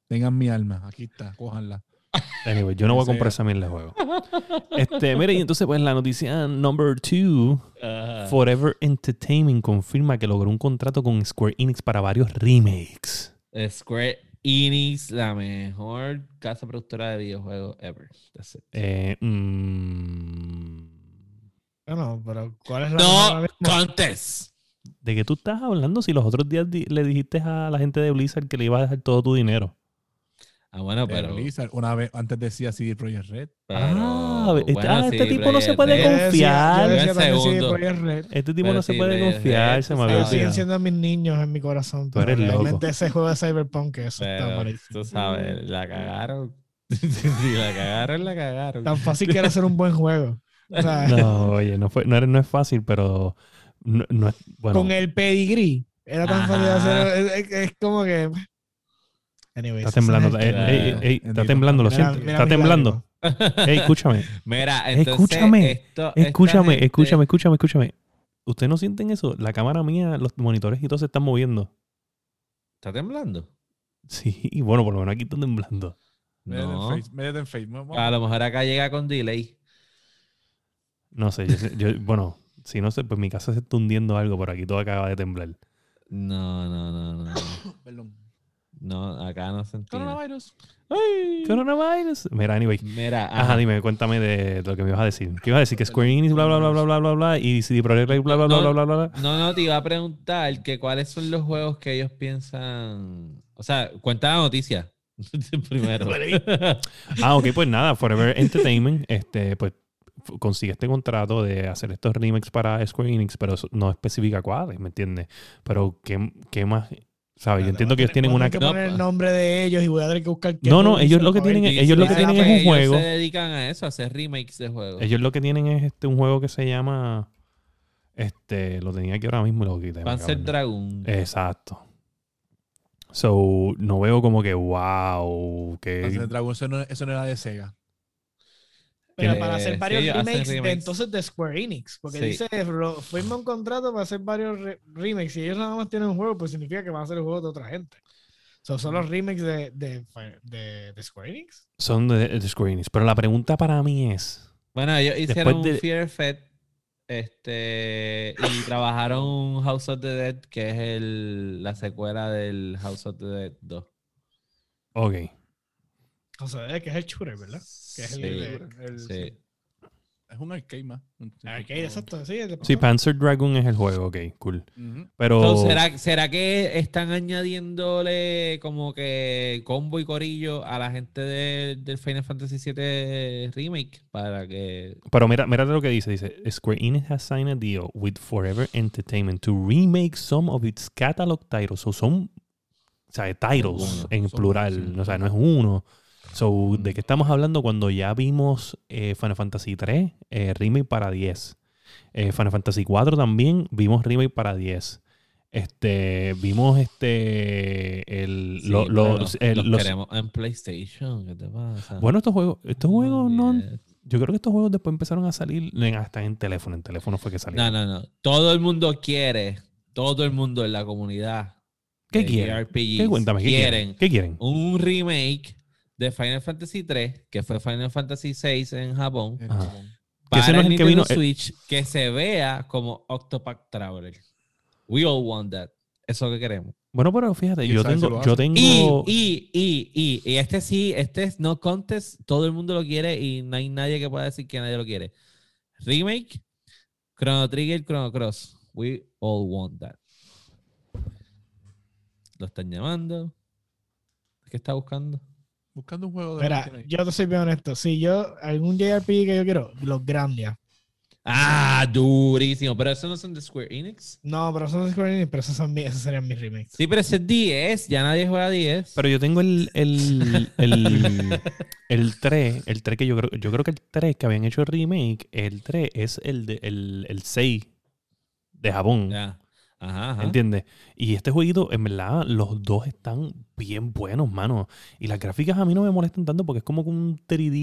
Tengan mi alma. Aquí está. Cójanla. Anyway, yo no voy a comprar esa mierda de juego. Este, mire, y entonces, pues la noticia number two. Forever Entertainment confirma que logró un contrato con Square Enix para varios remakes. Square Enix, la mejor casa productora de videojuegos ever. That's it. Eh, mm, Bueno, pero ¿cuál es la No contest. ¿De qué tú estás hablando si los otros días di- le dijiste a la gente de Blizzard que le iba a dejar todo tu dinero? Ah, bueno, pero. Blizzard. Una vez antes decía CD Projekt Red. pero- Ah, este- bueno, ah, este tipo no se puede Red. Confiar. Yo decía Yo Red. Este tipo Pero no se puede Red, confiar, se me había Pero siguen siendo mis niños en mi corazón. Tú Pero eres loco. realmente ese juego de Cyberpunk, eso está Pero, malísimo. tú sabes, la cagaron. Si la cagaron, la cagaron. Tan fácil que era hacer un buen juego. O sea, No, oye, no, fue, no, era- no es fácil, pero no, no es, bueno, con el pedigree. Era tan fácil de hacer. Es, es- es como que. Anyways, está temblando. ese es el- ey, ey, ey, está temblando, lo Mira- siento. mira Está temblando. Ey, escúchame, Mira, entonces, Escúchame, esto- escúchame, gente- escúchame, escúchame, escúchame. ¿Ustedes no sienten eso? La cámara mía, los monitores y todo se están moviendo. ¿Está temblando? Sí, y bueno, por lo menos aquí están temblando. No. en Face. Métete en Face. Vamos- A lo mejor acá llega con delay. No sé, yo, sé- yo- bueno, si no sé, pues mi casa se está hundiendo algo, por aquí todo acaba de temblar. No, no, no, no. Perdón. No, acá no sentí. Coronavirus. Coronavirus. Mira, anyway. Mira, Ajá, ajá. dime, cuéntame de lo que me ibas a decir. ¿Qué ibas a decir? Que Square Enix, bla, bla, bla, bla, bla, bla, bla, y CD Projekt Red, bla, bla, bla, bla, bla, bla, bla. No, no, te iba a preguntar que cuáles son los juegos que ellos piensan. O sea, cuenta la noticia. Primero. Ah, ok, pues nada, Forever Entertainment, este, pues consigue este contrato de hacer estos remakes para Square Enix, pero no especifica cuáles, ¿me entiendes? Pero, ¿qué, qué más? ¿Sabes? Yo entiendo que ellos tienen una... que No, poner el nombre de ellos y voy a tener que buscar qué No, no, ellos lo que ver. tienen ellos lo que tienen es un ellos juego. se dedican a eso, a hacer remakes de juegos. Ellos lo que tienen es este un juego que se llama... Este, lo tenía aquí ahora mismo y lo quité. Panzer Dragoon. Exacto. So, no veo como que, wow, que... Panzer Dragon, eso no, eso no era de Sega. Pero para hacer sí, varios hacen remakes, de entonces de Square Enix. Porque Sí. dice, firma un contrato para hacer varios re- remakes. Si ellos nada más tienen un juego, pues significa que van a hacer el juego de otra gente. So, son los remakes de, de, de, de Square Enix. Son de, de Square Enix. Pero la pregunta para mí es... Bueno, ellos hicieron de- un Fear Fed este, y trabajaron House of the Dead, que es el, la secuela del House of the Dead 2. Ok. O sea, es que es el shooter, ¿verdad? Que es el Sí, El- sí. Es un arcade más. Arcade, exacto. Sí, el Sí, Panzer Dragon es el juego, ok, cool. Pero... Entonces, ¿será, ¿será que están añadiéndole como que combo y corillo a la gente de- del Final Fantasy VII Remake? Para que... Pero mira, mira lo que dice. Dice, Square Enix has signed a deal with Forever Entertainment to remake some of its catalog titles. So son, o sea, titles en plural. sí. O sea, no es uno. So, ¿de qué estamos hablando cuando ya vimos eh, Final Fantasy 3 remake para 10? Eh, Final Fantasy 4 también vimos remake para 10. Este, vimos este, el, Sí, lo- lo- pero el- los los- queremos en PlayStation. ¿Qué te pasa? bueno, estos juegos, estos juegos no, Yes. yo creo que estos juegos después empezaron a salir hasta en teléfono. En teléfono fue que No, salieron. no, no. Todo el mundo quiere, todo el mundo en la comunidad. ¿Qué quieren? ¿Qué, cuéntame, ¿qué quieren ¿Qué quieren? un remake de Final Fantasy 3, que fue Final Fantasy 6 en Japón, Ajá. Para ese no es el que Nintendo vino- eh, Switch, que se vea como Octopath Traveler. We all want that. Eso que queremos. Bueno, pero fíjate, ¿Quién yo tengo, yo tengo. Y, y, y, y, y este sí, este es no contest, todo el mundo lo quiere y no hay nadie que pueda decir que nadie lo quiere. Remake, Chrono Trigger, Chrono Cross. We all want that. Lo están llamando. ¿Qué está buscando? Buscando un juego de. Yo te soy bien honesto. Si yo, algún JRPG que yo quiero, los Grandia. Ah, durísimo. Pero esos no son de Square Enix. No, pero son de Square Enix, pero esos, son mi- esos serían mis remakes. Sí, pero ese es 10. Ya nadie juega 10. Pero yo tengo el, el, el, el 3, el 3 que yo creo, yo creo que el 3 que habían hecho el remake, el 3 es el, de, el, el 6 de Japón. Ya. Ajá, ajá. ¿Entiendes? Y este jueguito, en verdad, los dos están bien buenos, mano. Y las gráficas a mí no me molestan tanto porque es como un 3D,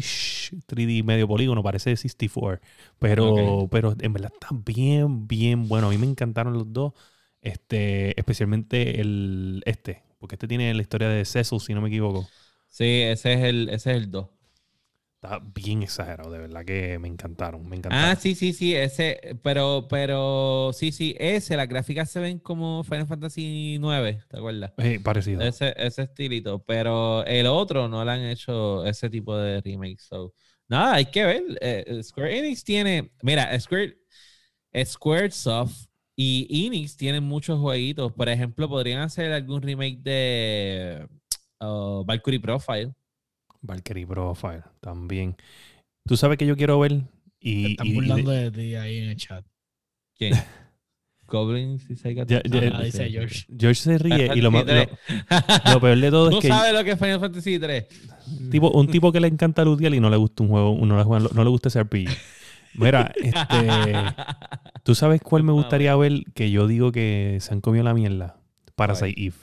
sh- 3D medio polígono, parece de 64. Pero, pero en verdad está bien, bien bueno. A mí me encantaron los dos. Este, especialmente el este, porque este tiene la historia de Cecil, si no me equivoco. Sí, ese es el, ese es el 2. Está bien exagerado, de verdad que me encantaron, me encantaron. Ah, sí, sí, sí, ese, pero, pero, sí, sí, ese, las gráficas se ven como Final Fantasy 9, ¿te acuerdas? Eh, parecido. Ese, ese estilito, pero el otro no le han hecho ese tipo de remake, so, nada, hay que ver, eh, Square Enix tiene, mira, Square, Squaresoft y Enix tienen muchos jueguitos, por ejemplo, podrían hacer algún remake de, o Valkyrie Profile. Valkyrie Profile también. Tú sabes que yo quiero ver Te y, están y- y de- burlando de ti ahí en el chat. ¿Quién? Goblins y Sega. Ya- ya- Ah, dice George. George se ríe y lo, peor de todo ¿Tú es que sabes lo que es Final Fantasy 3? tipo, un tipo que le encanta lutear y no le gusta un juego, no le, no gusta ese RPG. Mira, este, ¿tú sabes cuál me gustaría ver que yo digo que se han comido la mierda? Parasite Eve.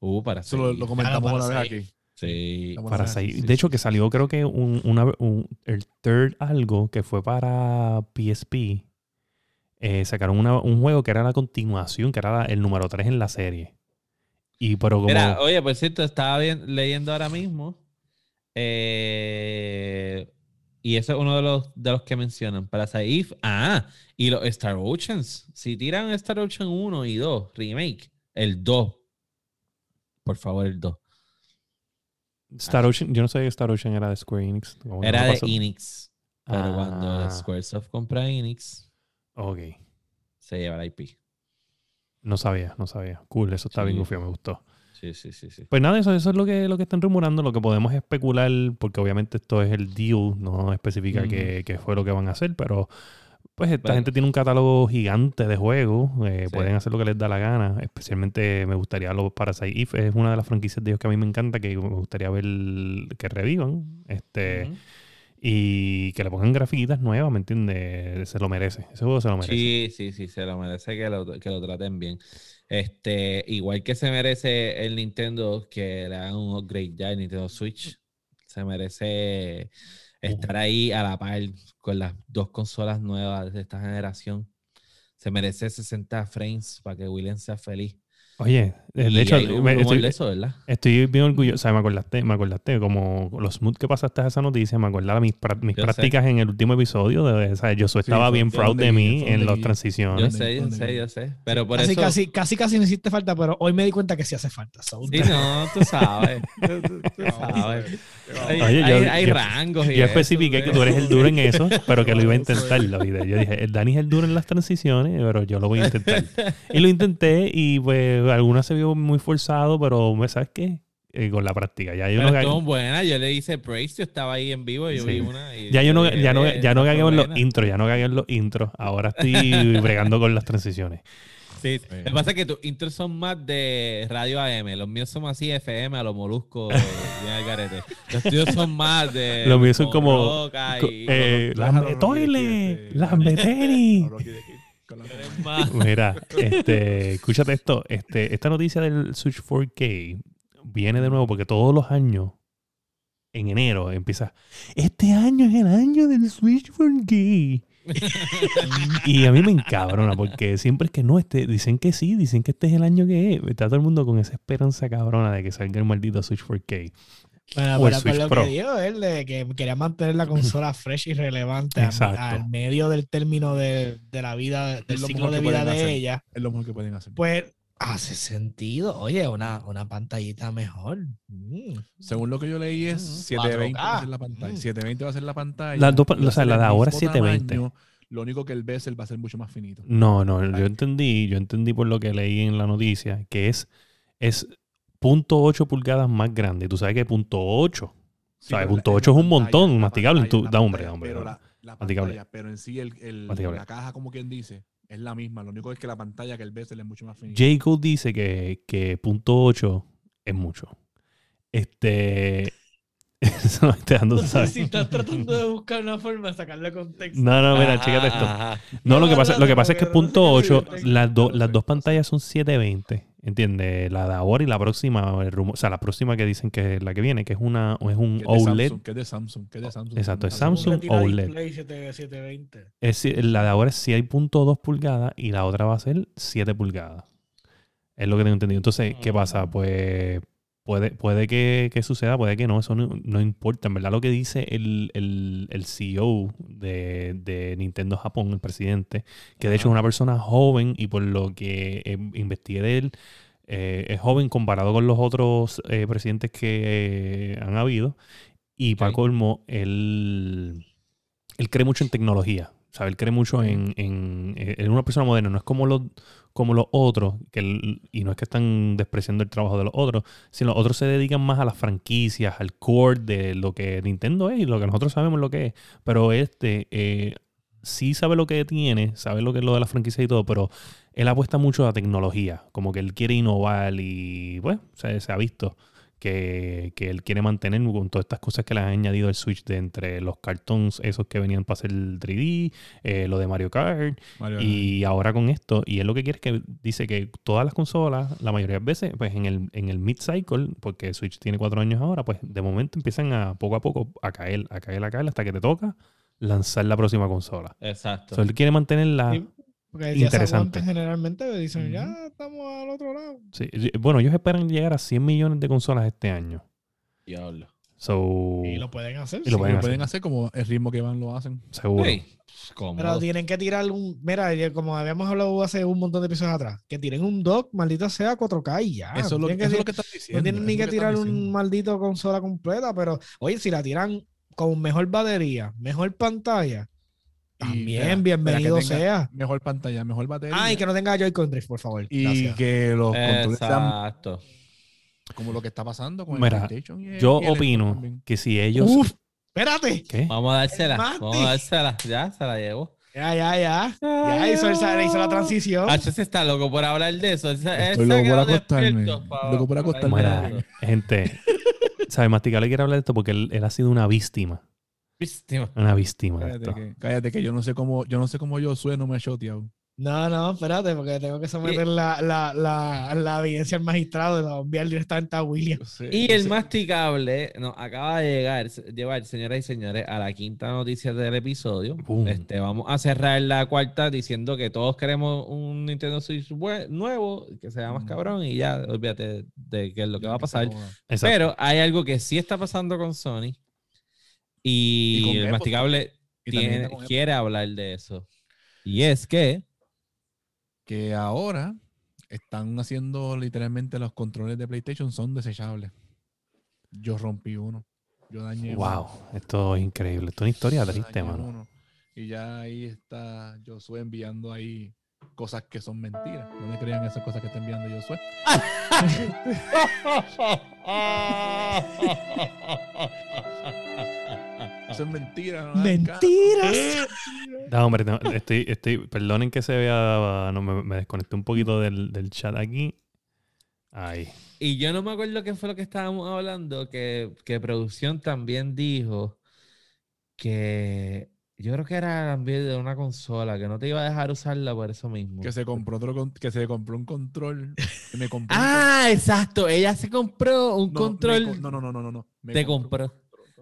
Uh, para Eso lo, lo comentamos Ah, una vez aquí. Sí. Parasite. sí, de hecho, sí. que salió creo que un, una, un- el third algo que fue para PSP. Eh, sacaron una- un juego que era la continuación, que era la- el número 3 en la serie. Y pero como... Mira, oye, por cierto, estaba bien- leyendo ahora mismo. eh, y eso es uno de los, de los que mencionan. Para Saif. Ah, y los Star Oceans. Si tiran Star Ocean 1 y 2, remake, el 2. Por favor, el 2. Star Ocean, yo no sabía que Star Ocean era de Square Enix. Era de. Enix. Pero cuando Ah, Squaresoft compra Enix, Ok. se lleva la IP. No sabía, no sabía. Cool, eso está bien gufio, me gustó. Sí, sí, sí, sí. Pues nada, eso, eso es lo que, lo que están rumorando, lo que podemos especular, porque obviamente esto es el deal, no especifica qué, qué fue lo que van a hacer, pero pues esta gente tiene un catálogo gigante de juegos, eh, Sí. pueden hacer lo que les da la gana, especialmente me gustaría los Parasite Eve, es una de las franquicias de ellos que a mí me encanta, que me gustaría ver que revivan, este y que le pongan grafiquitas nuevas, ¿me entiendes? Se lo merece, ese juego se lo merece. Sí, sí, sí, se lo merece que lo, que lo traten bien. Este, igual que se merece el Nintendo que le hagan un upgrade ya el Nintendo Switch. Se merece estar ahí a la par con las dos consolas nuevas de esta generación. Se merece 60 frames para que William sea feliz. Oye, de Y hecho, me- estoy, de eso, ¿verdad? Estoy bien orgulloso, o sea, me acordaste, me acordaste como los smooth que pasaste a esa noticia, me acordaba mis, pra- mis sé. prácticas en el último episodio, de, o sea, yo estaba bien proud de mí en las vi. Yo transiciones. sé, yo ¿dónde sé, yo sé. Pero por Casi, eso. casi, casi, casi no hiciste falta, pero hoy me di cuenta que sí hace falta. so, Sí, no, tú sabes. Tú, tú- tú sabes. Hay, Oye, yo- hay- hay yo- rangos. y Yo eso, especifiqué que ¿ves? tú eres el duro en eso, pero que lo iba a intentar. Lo vi- Yo dije, el Dani es el duro en las transiciones, pero yo lo voy a intentar. Y lo intenté y pues algunas se vio muy forzado, pero ¿sabes qué? Eh, con la práctica. Ya yo Pero no estuvo buena. Yo le hice praise. Yo estaba ahí en vivo. Yo Sí. vi una. y Ya yo no, ya no, "Eh, ya no cagué en los buena". intros, ya no cagué en los intros. Ahora estoy bregando con las transiciones. Sí, Lo que pasa es que tus intros son más de radio AM. Los míos son así FM, a los moluscos, bien al garete. Los tuyos son más de. Los míos son como- Co- y- eh, lambe Rocky toile, Mira, este, escúchate esto. Este, esta noticia del Switch 4K viene de nuevo porque todos los años, en enero, empieza. Este año es el año del Switch 4K. y a mí me encabrona porque siempre es que no, este, dicen que sí, dicen que este es el año que es. Está todo el mundo con esa esperanza cabrona de que salga el maldito Switch 4K. Bueno, O el Switch lo Pro. que dijo él de que quería mantener la consola fresh y relevante a- al medio del término de, de la vida, del ciclo de vida de hacer. ella, Es lo mejor que pueden hacer. pues hace sentido. Oye, una, una pantallita mejor. Mm. Según lo que yo leí es Mm, 720 va a 4K. ser la pantalla. Mm. 720 va a ser la pantalla. Las dos pa- y va a o sea, la de ahora es 720. tamaño, Lo único que el bezel va a ser mucho más finito. No, no, yo entendí, yo entendí por lo que leí en la noticia, que es, es .8 pulgadas más grande. Tú sabes que .8 Sí, ¿Sabes? Punto la- ocho es un montón, pantalla, la masticable, pantalla, la da hombre, pantalla, hombre, Pero la, la Masticable. pantalla, pero en sí el, el- la caja, como quien dice, es la misma. Lo único es que la pantalla, que el bezel es mucho más finito. Jacob dice que, que .8 es mucho. Este... Eso no me estoy dando, No si estás tratando de buscar una forma de sacarle contexto. No, no, mira, chécate esto. No, lo que pasa, lo que pasa es que punto sé 8, qué las, do- las dos pantallas son 720, ¿entiendes? La de ahora y la próxima, el rumor- o sea, la próxima que dicen que es la que viene, que es una es un Que es de OLED. Samsung, que es de Samsung, que es de Samsung. Exacto, es Samsung OLED. Display 7- 720. Es, la de ahora es 6.2 pulgadas y la otra va a ser 7 pulgadas. Es lo que tengo entendido. Entonces, ¿qué pasa? Pues puede, puede que, que suceda, puede que no, eso no, no importa. En verdad, lo que dice el, el, el CEO de, de Nintendo Japón, el presidente, que de hecho es una persona joven y por lo que eh, investigué de él, eh, es joven comparado con los otros eh, presidentes que eh, han habido. Y para colmo, él, él cree mucho en tecnología. ¿Sabe? Él cree mucho en, en, en una persona moderna. No es como los, como los otros, que el- y no es que están despreciando el trabajo de los otros, sino los otros se dedican más a las franquicias, al core de lo que Nintendo es y lo que nosotros sabemos lo que es. Pero este eh, sí sabe lo que tiene, sabe lo que es lo de las franquicias y todo, pero él apuesta mucho a tecnología, como que él quiere innovar y, bueno, se, se ha visto que, que él quiere mantener con todas estas cosas que le han añadido el Switch de entre los cartoons, esos que venían para hacer el 3D, eh, lo de Mario Kart, Mario, y ahora con esto, y él lo que quiere es que dice que todas las consolas, la mayoría de veces, pues en el, en el mid-cycle, porque Switch tiene cuatro años ahora, pues de momento empiezan a poco a poco a caer, a caer, a caer, hasta que te toca lanzar la próxima consola. Exacto. So, él quiere mantenerla. Sí, porque Interesante. generalmente, dicen, ya estamos al otro lado. sí. Bueno, ellos esperan llegar a 100 millones de consolas este año. Diablo. So, Y lo pueden hacer. Y lo sí. pueden lo hacer. pueden hacer como el ritmo que van lo hacen. seguro. Ey, cómodo. Pero tienen que tirar un. Mira, ya como habíamos hablado hace un montón de episodios atrás, que tiren un dock, maldita sea 4K y ya. eso, es lo, que eso es lo que están diciendo. no tienen ni que tirar un maldito consola completa, pero oye, si la tiran con mejor batería, mejor pantalla, también bienvenido sea. Mejor pantalla, mejor batería. Ah, y que no tenga Joy-Con Drift, por favor. y Gracias. que los controles sean Exacto. como lo que está pasando con Mira, el PlayStation. y el- Yo y el Xbox opino también. que si ellos. Uf, espérate. ¿Qué? Vamos a dársela. Vamos a dársela. Ya, se la llevo. Ya, ya, ya. Ya hizo, la transición. Hacho se está loco por hablar de eso. Estoy loco por acostarme. Loco por acostarme. Mira, gente. ¿Sabes? Masticable quiere hablar de esto porque él, él ha sido una víctima. Víctima. Una víctima Cállate que, cállate que yo no sé cómo, yo no sé cómo yo sueno, me he shoteado. No, no, espérate, porque tengo que someter la, la, la, la evidencia al magistrado y la enviar directamente a William. Y el masticable nos acaba de llegar, llevar, señoras y señores, a la quinta noticia del episodio. Boom. Este, vamos a cerrar la cuarta diciendo que todos queremos un Nintendo Switch nuevo, que sea más Mm. cabrón, y ya olvídate de qué es lo que va a pasar. Exacto. Pero hay algo que sí está pasando con Sony. Y, Y el Xbox masticable tiene- Xbox. quiere hablar de eso. Y es que que ahora están haciendo literalmente los controles de PlayStation son desechables. Yo rompí uno. Yo dañé uno. Wow, esto es increíble. Esto es una historia Yo triste, mano. uno. Y ya ahí está Josué enviando ahí cosas que son mentiras. No me crean esas cosas que está enviando Josué. Eso es mentira. no. ¡Mentiras! No, hombre, no, estoy, estoy, perdonen que se vea, no, me, me desconecté un poquito del, del chat aquí. Ahí. Y yo no me acuerdo qué fue lo que estábamos hablando, que, que producción también dijo que yo creo que era también de una consola, que no te iba a dejar usarla por eso mismo. Que se compró otro que se compró un control. que me compró un Ah, exacto. Ella se compró un No, me control. co- No, no, no, no, no. no. Me Te compró.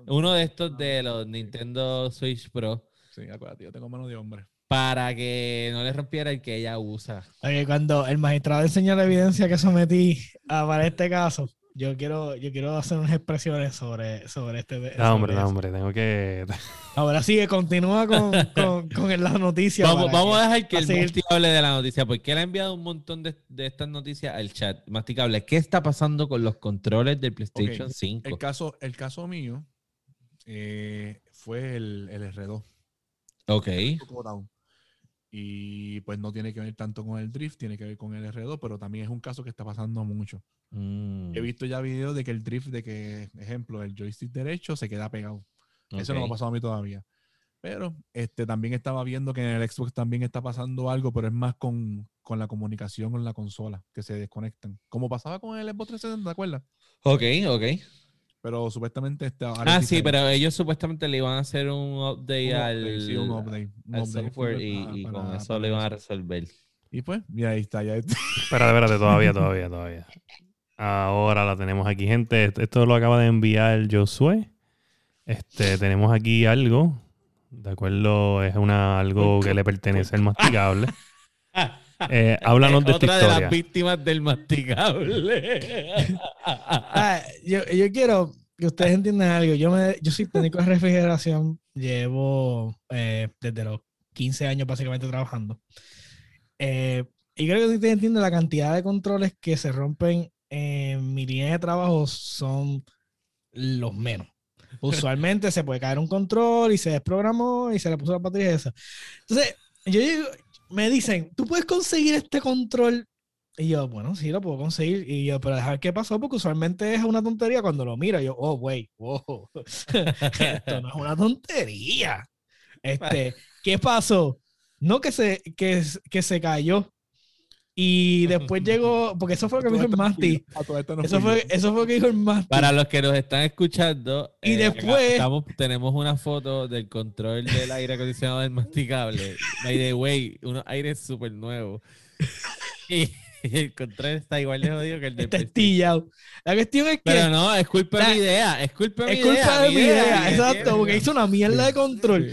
Uno de estos Ah, de los Nintendo Switch Pro Sí, acuérdate, yo tengo mano de hombre. para que no le rompiera el que ella usa. Oye, cuando el magistrado enseña la evidencia que sometí a- para este caso, yo quiero, yo quiero hacer unas expresiones sobre, sobre este. No, sobre hombre, no, hombre, tengo que. Ahora sigue, continúa con, con, con la noticia. Vamos, vamos que- a dejar que el hable de la noticia, porque él ha enviado un montón de, de estas noticias al chat. Masticable, ¿qué está pasando con los controles del PlayStation Ok, 5? El caso, el caso mío eh, fue el, el R2. Ok. Y pues no tiene que ver tanto con el drift, tiene que ver con el R2, pero también es un caso que está pasando mucho. Mm, He visto ya videos de que el drift, de que, ejemplo, el joystick derecho se queda pegado. Eso no me ha pasado a mí todavía. Pero este, también estaba viendo que en el Xbox también está pasando algo, pero es más con, con la comunicación con la consola, que se desconectan. Como pasaba con el Xbox 360, ¿te acuerdas? Ok, ok. Pero supuestamente está. Ah, sí, pero ellos supuestamente le iban a hacer un update Un al, update, sí, un update, un al update software y, para- y con para- eso para lo iban a eso. resolver. Y pues, y ahí está. Ya está. Espérate, espérate, todavía, todavía, todavía. Ahora la tenemos aquí, gente. Esto- Esto lo acaba de enviar Josué. Este, tenemos aquí algo. De acuerdo, es una algo que le pertenece al masticable. Eh, háblanos de esta Otra de las víctimas del masticable. Ah, yo, yo quiero que ustedes entiendan algo. Yo, me, yo soy técnico de refrigeración. Llevo eh, desde los 15 años básicamente trabajando. Eh, y creo que ustedes entienden la cantidad de controles que se rompen en mi línea de trabajo son los menos. Usualmente se puede caer un control y se desprogramó y se le puso la batería esa. Entonces, yo digo, me dicen, ¿tú puedes conseguir este control? Y yo, bueno, sí, lo puedo conseguir. Y yo, pero dejar qué pasó, porque usualmente es una tontería cuando lo miro. Yo, oh, wait, wow. Esto no es una tontería. Este, ¿qué pasó? No que se, que, que se cayó. Y después llegó, porque eso fue lo que me dijo el Masti. Eso fue, eso fue lo que dijo el Masti. Para los que nos están escuchando, Y eh, después- estamos- tenemos una foto del control del aire acondicionado del masticable. By the way, unos aires súper nuevos. Y, el control está igual de jodido que el del Está estillado. La cuestión es que Pero no, es culpa de mi idea. Es culpa de es mi culpa idea. de mi idea. ¿me Exacto, porque hizo una mierda de control.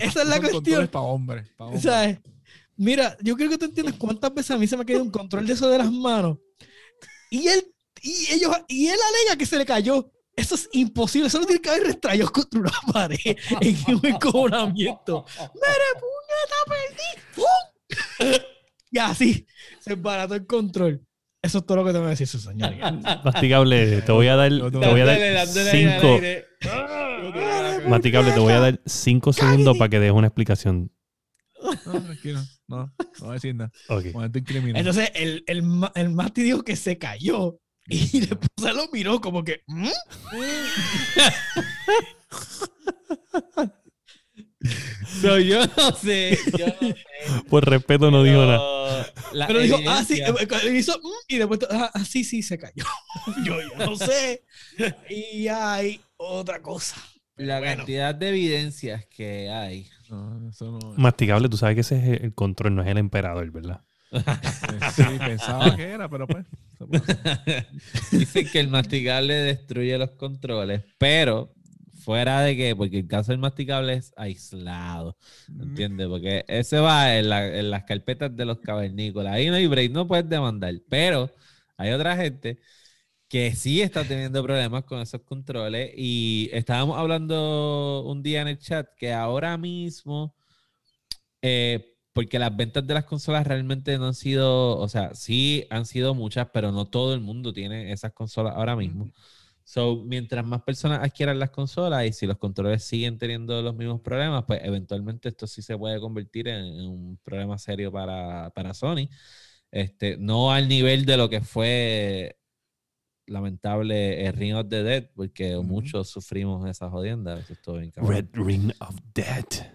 Esa es la cuestión. para hombres. pa' hombres. ¿Sabes? Mira, yo creo que tú entiendes cuántas veces a mí se me ha caído un control de eso de las manos. Y él, y ellos, y él alega que se le cayó. Eso es imposible. Eso no tiene que haber restrayos contra una pared en un encojonamiento. ¡Mere puñeta, perdí! ¡Pum! Y así se embarató el control. Eso es todo lo que tengo que decir, su señoría. Masticable, te voy a dar, te voy a dar cinco. Masticable, te voy a dar cinco segundos para que des una explicación. No, tranquilo. No, no voy a decir nada. Ok. Momento incriminante. Entonces, el, el, el Masti dijo que se cayó. Y después se lo miró como que. ¿Mm? So, yo no sé. Yo no sé. Por respeto no digo nada. pero la Pero dijo, ah, sí, eh, hizo, "Mm", y después, ah, ah, sí, sí, se cayó. yo, yo no sé. Y hay otra cosa. La Bueno. cantidad de evidencias que hay. No, eso no. Masticable, tú sabes que ese es el control, no es el emperador, ¿verdad? Sí, pensaba que era, pero pues. Dicen que el masticable destruye los controles, pero fuera de que, porque el caso del masticable es aislado, ¿entiendes? Porque ese va en, la- en las carpetas de los cavernícolas. Ahí no hay break, no puedes demandar, pero hay otra gente que sí está teniendo problemas con esos controles y estábamos hablando un día en el chat que ahora mismo, eh, porque las ventas de las consolas realmente no han sido, o sea, sí han sido muchas, pero no todo el mundo tiene esas consolas ahora mismo. So, mientras más personas adquieran las consolas y si los controles siguen teniendo los mismos problemas, pues eventualmente esto sí se puede convertir en, en un problema serio para, para Sony. Este, no al nivel de lo que fue lamentable el Ring of the Dead, porque Ujú. muchos sufrimos esa jodienda. Eso estuvo bien cabrón. Red Ring of Death.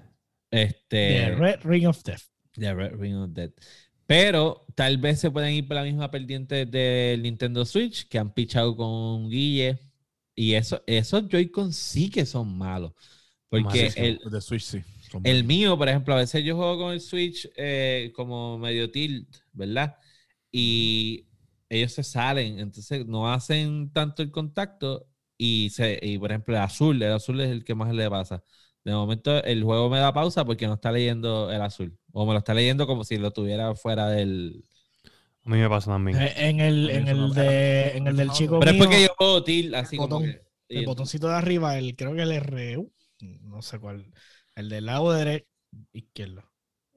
Este, The Red Ring of Death. The Red Ring of Death. Pero tal vez se pueden ir por la misma pendiente del Nintendo Switch, que han pichado con Guille. Y eso, esos Joy-Con sí que son malos. Porque el, de Switch sí. son el mío, por ejemplo, a veces yo juego con el Switch eh, como medio tilt, ¿verdad? Y ellos se salen, entonces no hacen tanto el contacto. Y, se, y por ejemplo, el azul, el azul es el que más le pasa. De momento el juego me da pausa porque no está leyendo el azul. O me lo está leyendo como si lo tuviera fuera del... A mí me pasa también. Eh, En el, en el, de, en el del chico Pero es mío, porque yo juego tilt así como botón. que- el botoncito de arriba, el, creo que el RU, no sé cuál, el del lado derecho, izquierdo.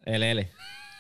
El L.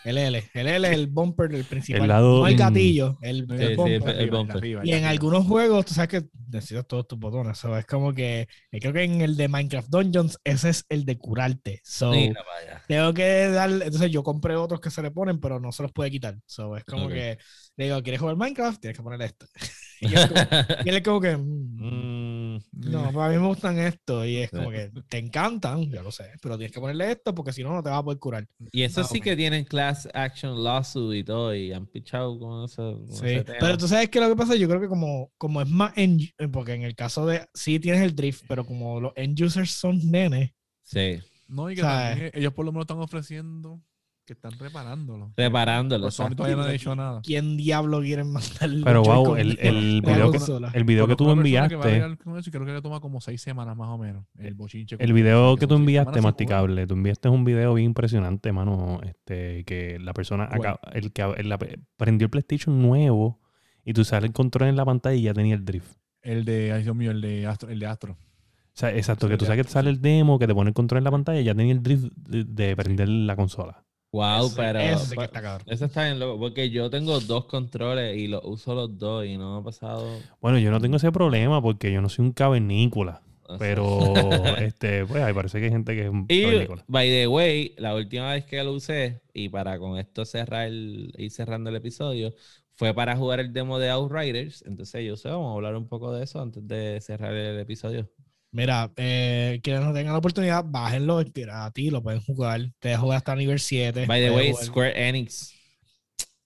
El L, el L es el bumper del principal. El lado no el gatillo, el, Sí, el sí, el- bumper. el bumper. arriba, Y en arriba. algunos juegos, tú sabes que necesitas todos tus botones. So, es como que, eh, creo que en el de Minecraft Dungeons, ese es el de curarte. So, Mira, tengo que darle. Entonces, yo compré otros que se le ponen, pero no se los puede quitar. So, es como que le digo, ¿quieres jugar Minecraft? Tienes que ponerle esto. y, es como- y él es como que, mm, Mm, no, pues a mí me gustan esto. Y es como que te encantan, ya lo sé, pero tienes que ponerle esto porque si no, no te vas a poder curar. Y eso Ah, sí que tienen class action lawsuit y todo, y han pichado con eso. con Sí, ese tema. pero tú sabes que lo que pasa, yo creo que como, como es más, en, porque en el caso de, sí tienes el drift, pero como los end users son nenes, Sí, No, y que ellos por lo menos están ofreciendo que están reparándolo. reparándolo. Pues Sony todavía no ha dicho nada. ¿quién diablo quiere mandar? Pero wow, el, el video que, consola? el video que tú que enviaste, y creo que le toma como seis semanas más o menos. El bochinche. el video que tú enviaste, jugar. masticable, tú enviaste un video bien impresionante, mano, este, que la persona, acá, el que el- la- prendió el PlayStation nuevo y tú sales el control en la pantalla y ya tenía el drift. El de, ay Dios mío, el de Astro. El de Astro. O sea, exacto, Sí, que tú sabes que te sale el demo, que te pone el control en la pantalla y ya tenía el drift de, de prender la consola. Wow, Ese- pero. ese sí que pero- está cabrón. Eso está bien loco, porque yo tengo dos controles y los uso los dos y no me ha pasado. Bueno, yo no tengo ese problema porque yo no soy un cavernícola. Pero, este, pues, ahí parece que hay gente que es un Y, cavernícola. by the way, la última vez que lo usé, y para con esto cerrar el, ir cerrando el episodio, fue para jugar el demo de Outriders. Entonces, yo sé, vamos a hablar un poco de eso antes de cerrar el episodio. Mira, eh, quienes no tengan la oportunidad, bájenlo es gratis, lo pueden jugar. Te jugar hasta nivel 7. By the way, jugar- Square Enix.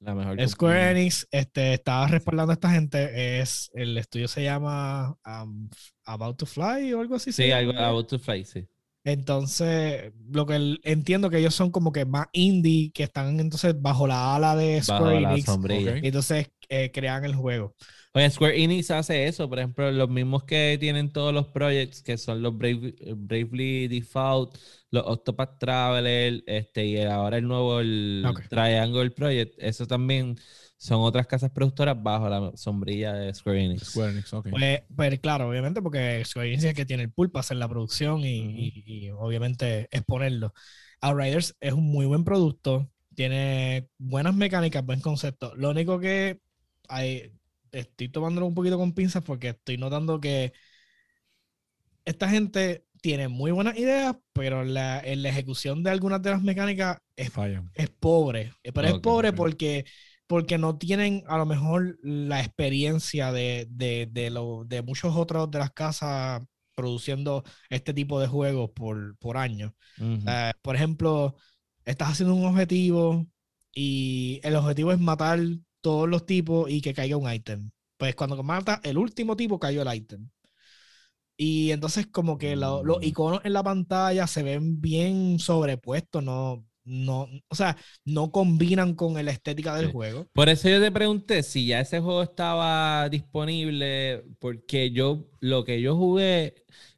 La mejor Square compañía. Enix este, estaba respaldando a esta gente. Es, el estudio se llama um, About to Fly o algo así. Sí, algo. About to Fly, sí. Entonces, lo que el- entiendo que ellos son como que más indie, que están entonces bajo la ala de Bajo Square la Enix. sombrilla. Ok. Y entonces eh, crean el juego. Oye, Square Enix hace eso, por ejemplo, los mismos que tienen todos los projects, que son los Brave- Bravely Default, los Octopath Traveler, este, y ahora el nuevo, el Ok. Triangle Project, eso también son otras casas productoras bajo la sombrilla de Square Enix. Square Enix, ok. Pues, pues claro, obviamente, porque Square Enix es el que tiene el pool para hacer la producción y, y- y obviamente exponerlo. Outriders es un muy buen producto, tiene buenas mecánicas, buen concepto. Lo único que hay, estoy tomándolo un poquito con pinzas porque estoy notando que esta gente tiene muy buenas ideas, pero la, en la ejecución de algunas de las mecánicas es Fallan. es pobre, pero es pobre ok. porque, porque no tienen a lo mejor la experiencia de, de, de, lo, de muchos otros de las casas produciendo este tipo de juegos por, por año. Ujú. Eh, por ejemplo, estás haciendo un objetivo y el objetivo es matar todos los tipos y que caiga un ítem. Pues cuando mata el último tipo cayó el ítem. Y entonces como que lo- los Mm. iconos en la pantalla se ven bien sobrepuestos, no, no, o sea, no combinan con la estética del Sí. juego. Por eso yo te pregunté si ya ese juego estaba disponible, porque yo, lo que yo jugué,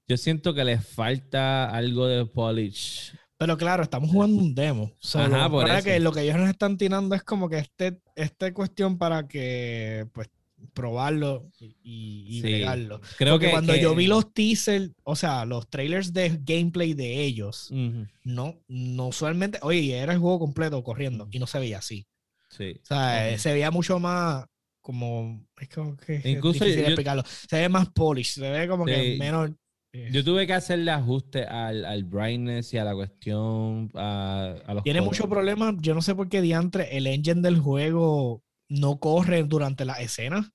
yo siento que le falta algo de polish. Pero claro, estamos jugando un demo. Solo Ajá, por para eso. que lo que ellos nos están tirando es como que este, esta cuestión para que pues probarlo y, y, Sí. bregarlo. Creo Porque que cuando que- yo vi los teasers, o sea, los trailers de gameplay de ellos, no, no usualmente, oye, era el juego completo corriendo y no se veía así. Sí. O sea, eh, se veía mucho más como, es como que es Incluso difícil yo- explicarlo. Se ve más polish, se ve como que menos... Yo tuve que hacerle ajuste al, al brightness y a la cuestión, a, a los Tiene colores. mucho problema. Yo no sé por qué diantre el engine del juego no corre durante la escena,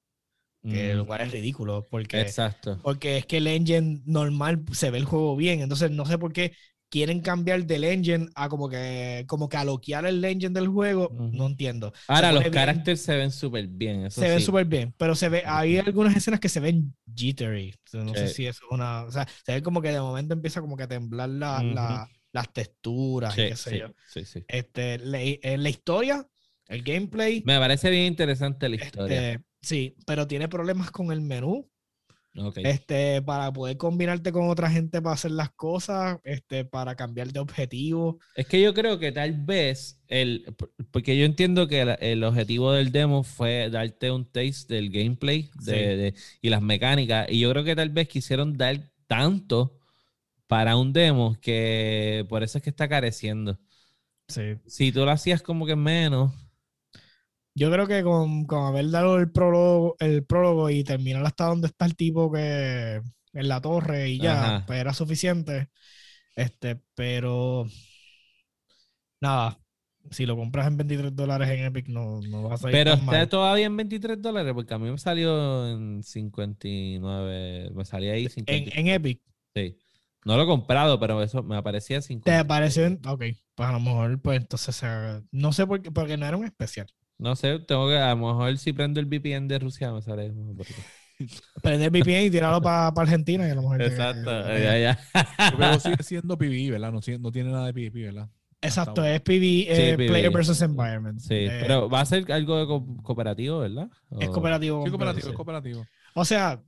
que Mm, lo cual es ridículo, porque, Exacto. porque es que el engine normal se ve el juego bien. Entonces no sé por qué quieren cambiar del engine a como que como que aloquear el engine del juego. Ujú. No entiendo. Ahora, los caracteres se ven súper bien. Eso se ven sí. súper bien, pero se ve, hay algunas escenas que se ven jittery. O sea, no sé Sí. si eso es una. O sea, se ve como que de momento empieza como que a temblar la- Ujú. la- las texturas y Sí, qué sé yo. sí, sí. Este, la, en la historia, el gameplay. Me parece bien interesante la historia. Este, sí, pero tiene problemas con el menú. Este, para poder combinarte con otra gente para hacer las cosas, este, para cambiar de objetivo. Es que yo creo que tal vez, el, por- porque yo entiendo que el objetivo del demo fue darte un taste del gameplay de- Sí. de- y las mecánicas, y yo creo que tal vez quisieron dar tanto para un demo que por eso es que está careciendo. Sí. Si tú lo hacías como que menos, Yo creo que con, con haber dado el prólogo, el prólogo y terminar hasta donde está el tipo que en la torre y ya, Ajá. pues era suficiente. Este, pero nada, si lo compras en 23 dólares en Epic no, no vas a salir pero tan está mal. todavía en 23 dólares, porque a mí me salió en 59, me salía ahí En, 50. en Epic. sí. No lo he comprado, pero eso me aparecía 50. ¿Te pareció? en- Ok, pues a lo mejor, pues entonces, no sé por qué, porque no era un especial. No sé, tengo que, a lo mejor si prendo el VPN de Rusia me sale. más barato. Prender VPN y tirarlo para Argentina y a lo mejor. te- Exacto, eh, ya, ya. Pero sigue siendo PvE, ¿verdad? No, si- no tiene nada de PvP, ¿verdad? Exacto, es PV, eh, PvE. Player versus Environment. Sí, Eh, pero va a ser algo de co- cooperativo, ¿verdad? es cooperativo. Sí, cooperativo, sí. es cooperativo. O sea,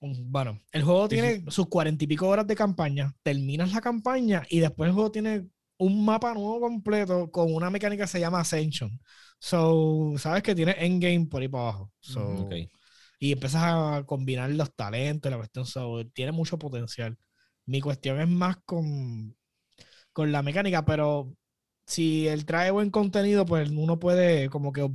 bueno, el juego Sí, sí. tiene sus cuarenta y pico horas de campaña, terminas la campaña y después el juego tiene un mapa nuevo completo con una mecánica que se llama Ascension. So, sabes que tiene endgame por ahí para abajo. So, Ok. Y empiezas a combinar los talentos, la cuestión. So, tiene mucho potencial. Mi cuestión es más con, con la mecánica, pero si él trae buen contenido, pues uno puede como que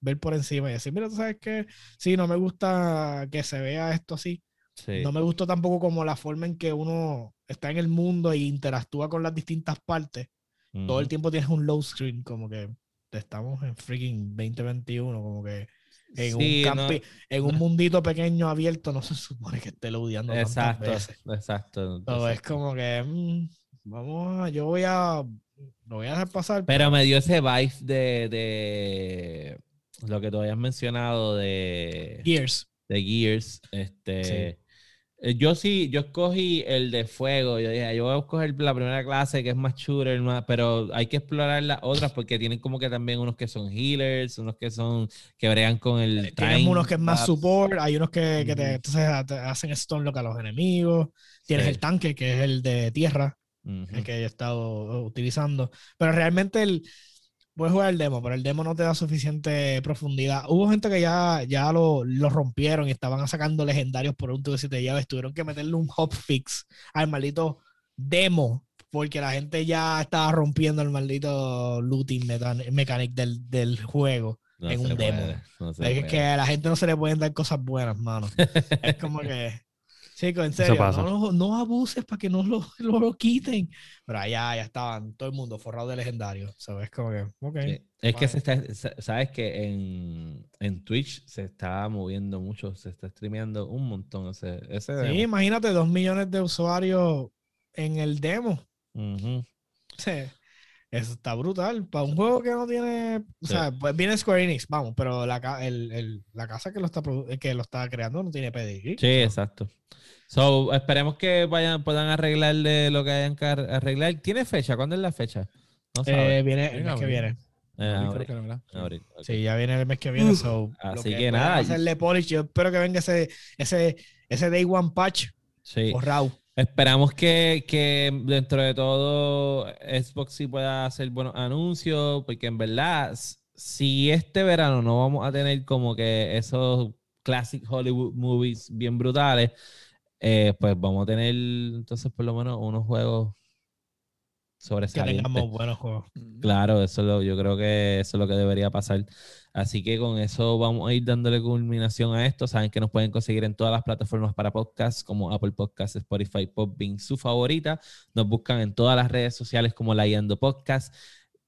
ver por encima y decir, mira, tú sabes que si no me gusta que se vea esto así, Sí. No me gustó tampoco como la forma en que uno está en el mundo e interactúa con las distintas partes. Todo el tiempo tienes un low screen, como que estamos en freaking 2021, como que en, Sí, un, no- campi- en un mundito pequeño abierto no se supone que esté tantas Exacto, veces. exacto. So, es como que mm, vamos a, yo voy a lo voy a dejar pasar. Pero me dio ese vibe de, de lo que tú habías mencionado de, Gears. de Gears. Este, Yo sí, yo escogí el de fuego. Yo dije, yo voy a escoger la primera clase que es más shooter, más- pero hay que explorar las otras porque tienen como que también unos que son healers, unos que son que bregan con el. Tienes time unos que es más support, hay unos que, que te, entonces, te hacen lock a los enemigos. Tienes Sí. el tanque, que es el de tierra, Ujú. el que he estado uh, utilizando. Pero realmente el, puedes jugar el demo, pero el demo no te da suficiente profundidad. Hubo gente que ya, ya lo, lo rompieron y estaban sacando legendarios por un tubo de siete llaves. Tuvieron que meterle un hotfix al maldito demo porque la gente ya estaba rompiendo el maldito looting mechanic del, del juego. No en un demo. puede, no se Es puede. que a la gente no se le pueden dar cosas buenas, mano. Es como que. Chico, en serio, pasa. no, no abuses para que no lo, lo, lo quiten. Pero allá ya estaban todo el mundo forrado de legendario. ¿Sabes? Como que, ok. Sí. Es que se está, sa- sabes que en, en Twitch se está moviendo mucho, se está streameando un montón ese, ese Sí, demo. imagínate dos millones de usuarios en el demo. Ujú. Sí, Eso está brutal. Para un juego que no tiene. O Sí. sea, pues viene Square Enix, vamos, pero la, ca- el- el- la casa que lo, está, que lo está creando no tiene pedigrí. Sí, exacto. So, esperemos que vayan, puedan arreglarle lo que hayan que ar- arreglar. ¿Tiene fecha? ¿Cuándo es la fecha? No. Eh, viene el mes que viene. Eh, Abril, abril, que. Sí, ya viene el mes que viene. so, lo así que puedan nada, Hacerle polish. Yo espero que venga ese, ese, ese Day One Patch Sí. o RAW. Esperamos que, que dentro de todo Xbox sí pueda hacer buenos anuncios, porque en verdad, si este verano no vamos a tener como que esos classic Hollywood movies bien brutales, eh, pues vamos a tener entonces por lo menos unos juegos Que sobresalientes. tengamos buenos juegos. Claro, eso es lo, yo creo que eso es lo que debería pasar. Así que con eso vamos a ir dándole culminación a esto. Saben que nos pueden conseguir en todas las plataformas para podcasts como Apple Podcasts, Spotify, Podbean, su favorita. Nos buscan en todas las redes sociales como Layando Podcast.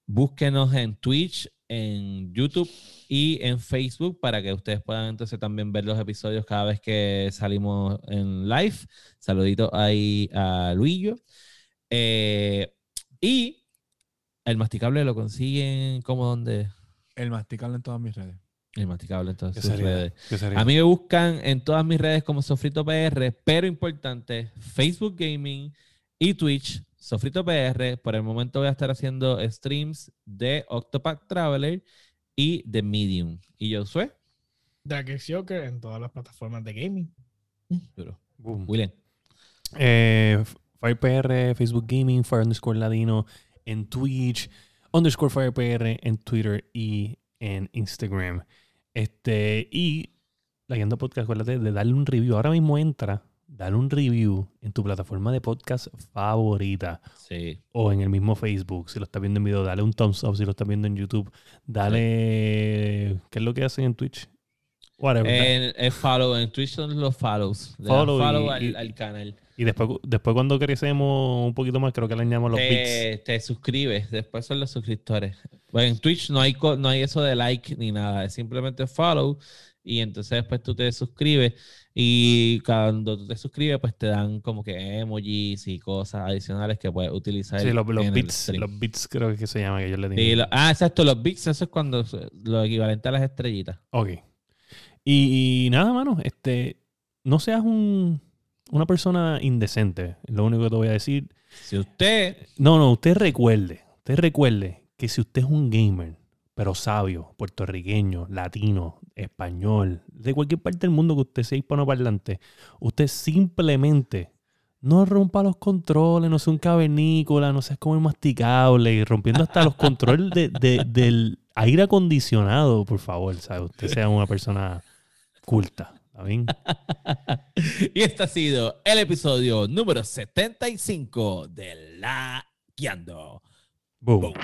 Búsquenos en Twitch, en YouTube y en Facebook para que ustedes puedan entonces también ver los episodios cada vez que salimos en live. Saludito ahí a Luillo. Eh, y el masticable lo consiguen como donde El masticable en todas mis redes. el masticable en todas ¿Qué sus sería? redes. A mí me buscan en todas mis redes como Sofrito PR, pero importante, Facebook Gaming y Twitch, Sofrito PR. Por el momento voy a estar haciendo streams de Octopath Traveler y de Medium. Y yo soy Dark Joker en todas las plataformas de gaming. duro. Boom. William. Eh, FirePR, Facebook Gaming, Fire underscore Ladino en Twitch, underscore FirePR en Twitter y en Instagram. Este, y Leyendo Podcast, acuérdate de darle un review. Ahora mismo entra, dale un review en tu plataforma de podcast favorita Sí. o en el mismo Facebook. Si lo estás viendo en video, dale un thumbs up. Si lo estás viendo en YouTube, dale. ¿Qué es lo que hacen en Twitch? Whatever. En, en follow, en Twitch son los follows. Le Follow y- al, y- al canal. y después, después, cuando crecemos un poquito más, creo que le añadimos los bits. te, suscribes, después son los suscriptores. Pues en Twitch no hay, no hay eso de like ni nada, es simplemente follow y entonces después tú te suscribes y cuando tú te suscribes pues te dan como que emojis y cosas adicionales que puedes utilizar. Sí, los, el bits, los bits creo que se llama que yo le digo. Sí, ah, exacto, los bits, eso es cuando lo equivalente a las estrellitas. Ok. Y, y nada, mano, este, no seas un, una persona indecente. Es lo único que te voy a decir. Si usted No, no, usted recuerde, usted recuerde que si usted es un gamer, pero sabio, puertorriqueño, latino, español, de cualquier parte del mundo que usted sea hispanoparlante, usted simplemente no rompa los controles, no sea un cavernícola, no seas como el masticable, y rompiendo hasta los controles de- de- del aire acondicionado, por favor, ¿sabe? Usted sea una persona culta, ¿está bien? y este ha sido el episodio número 75 de La Guiando. Boom. Boom.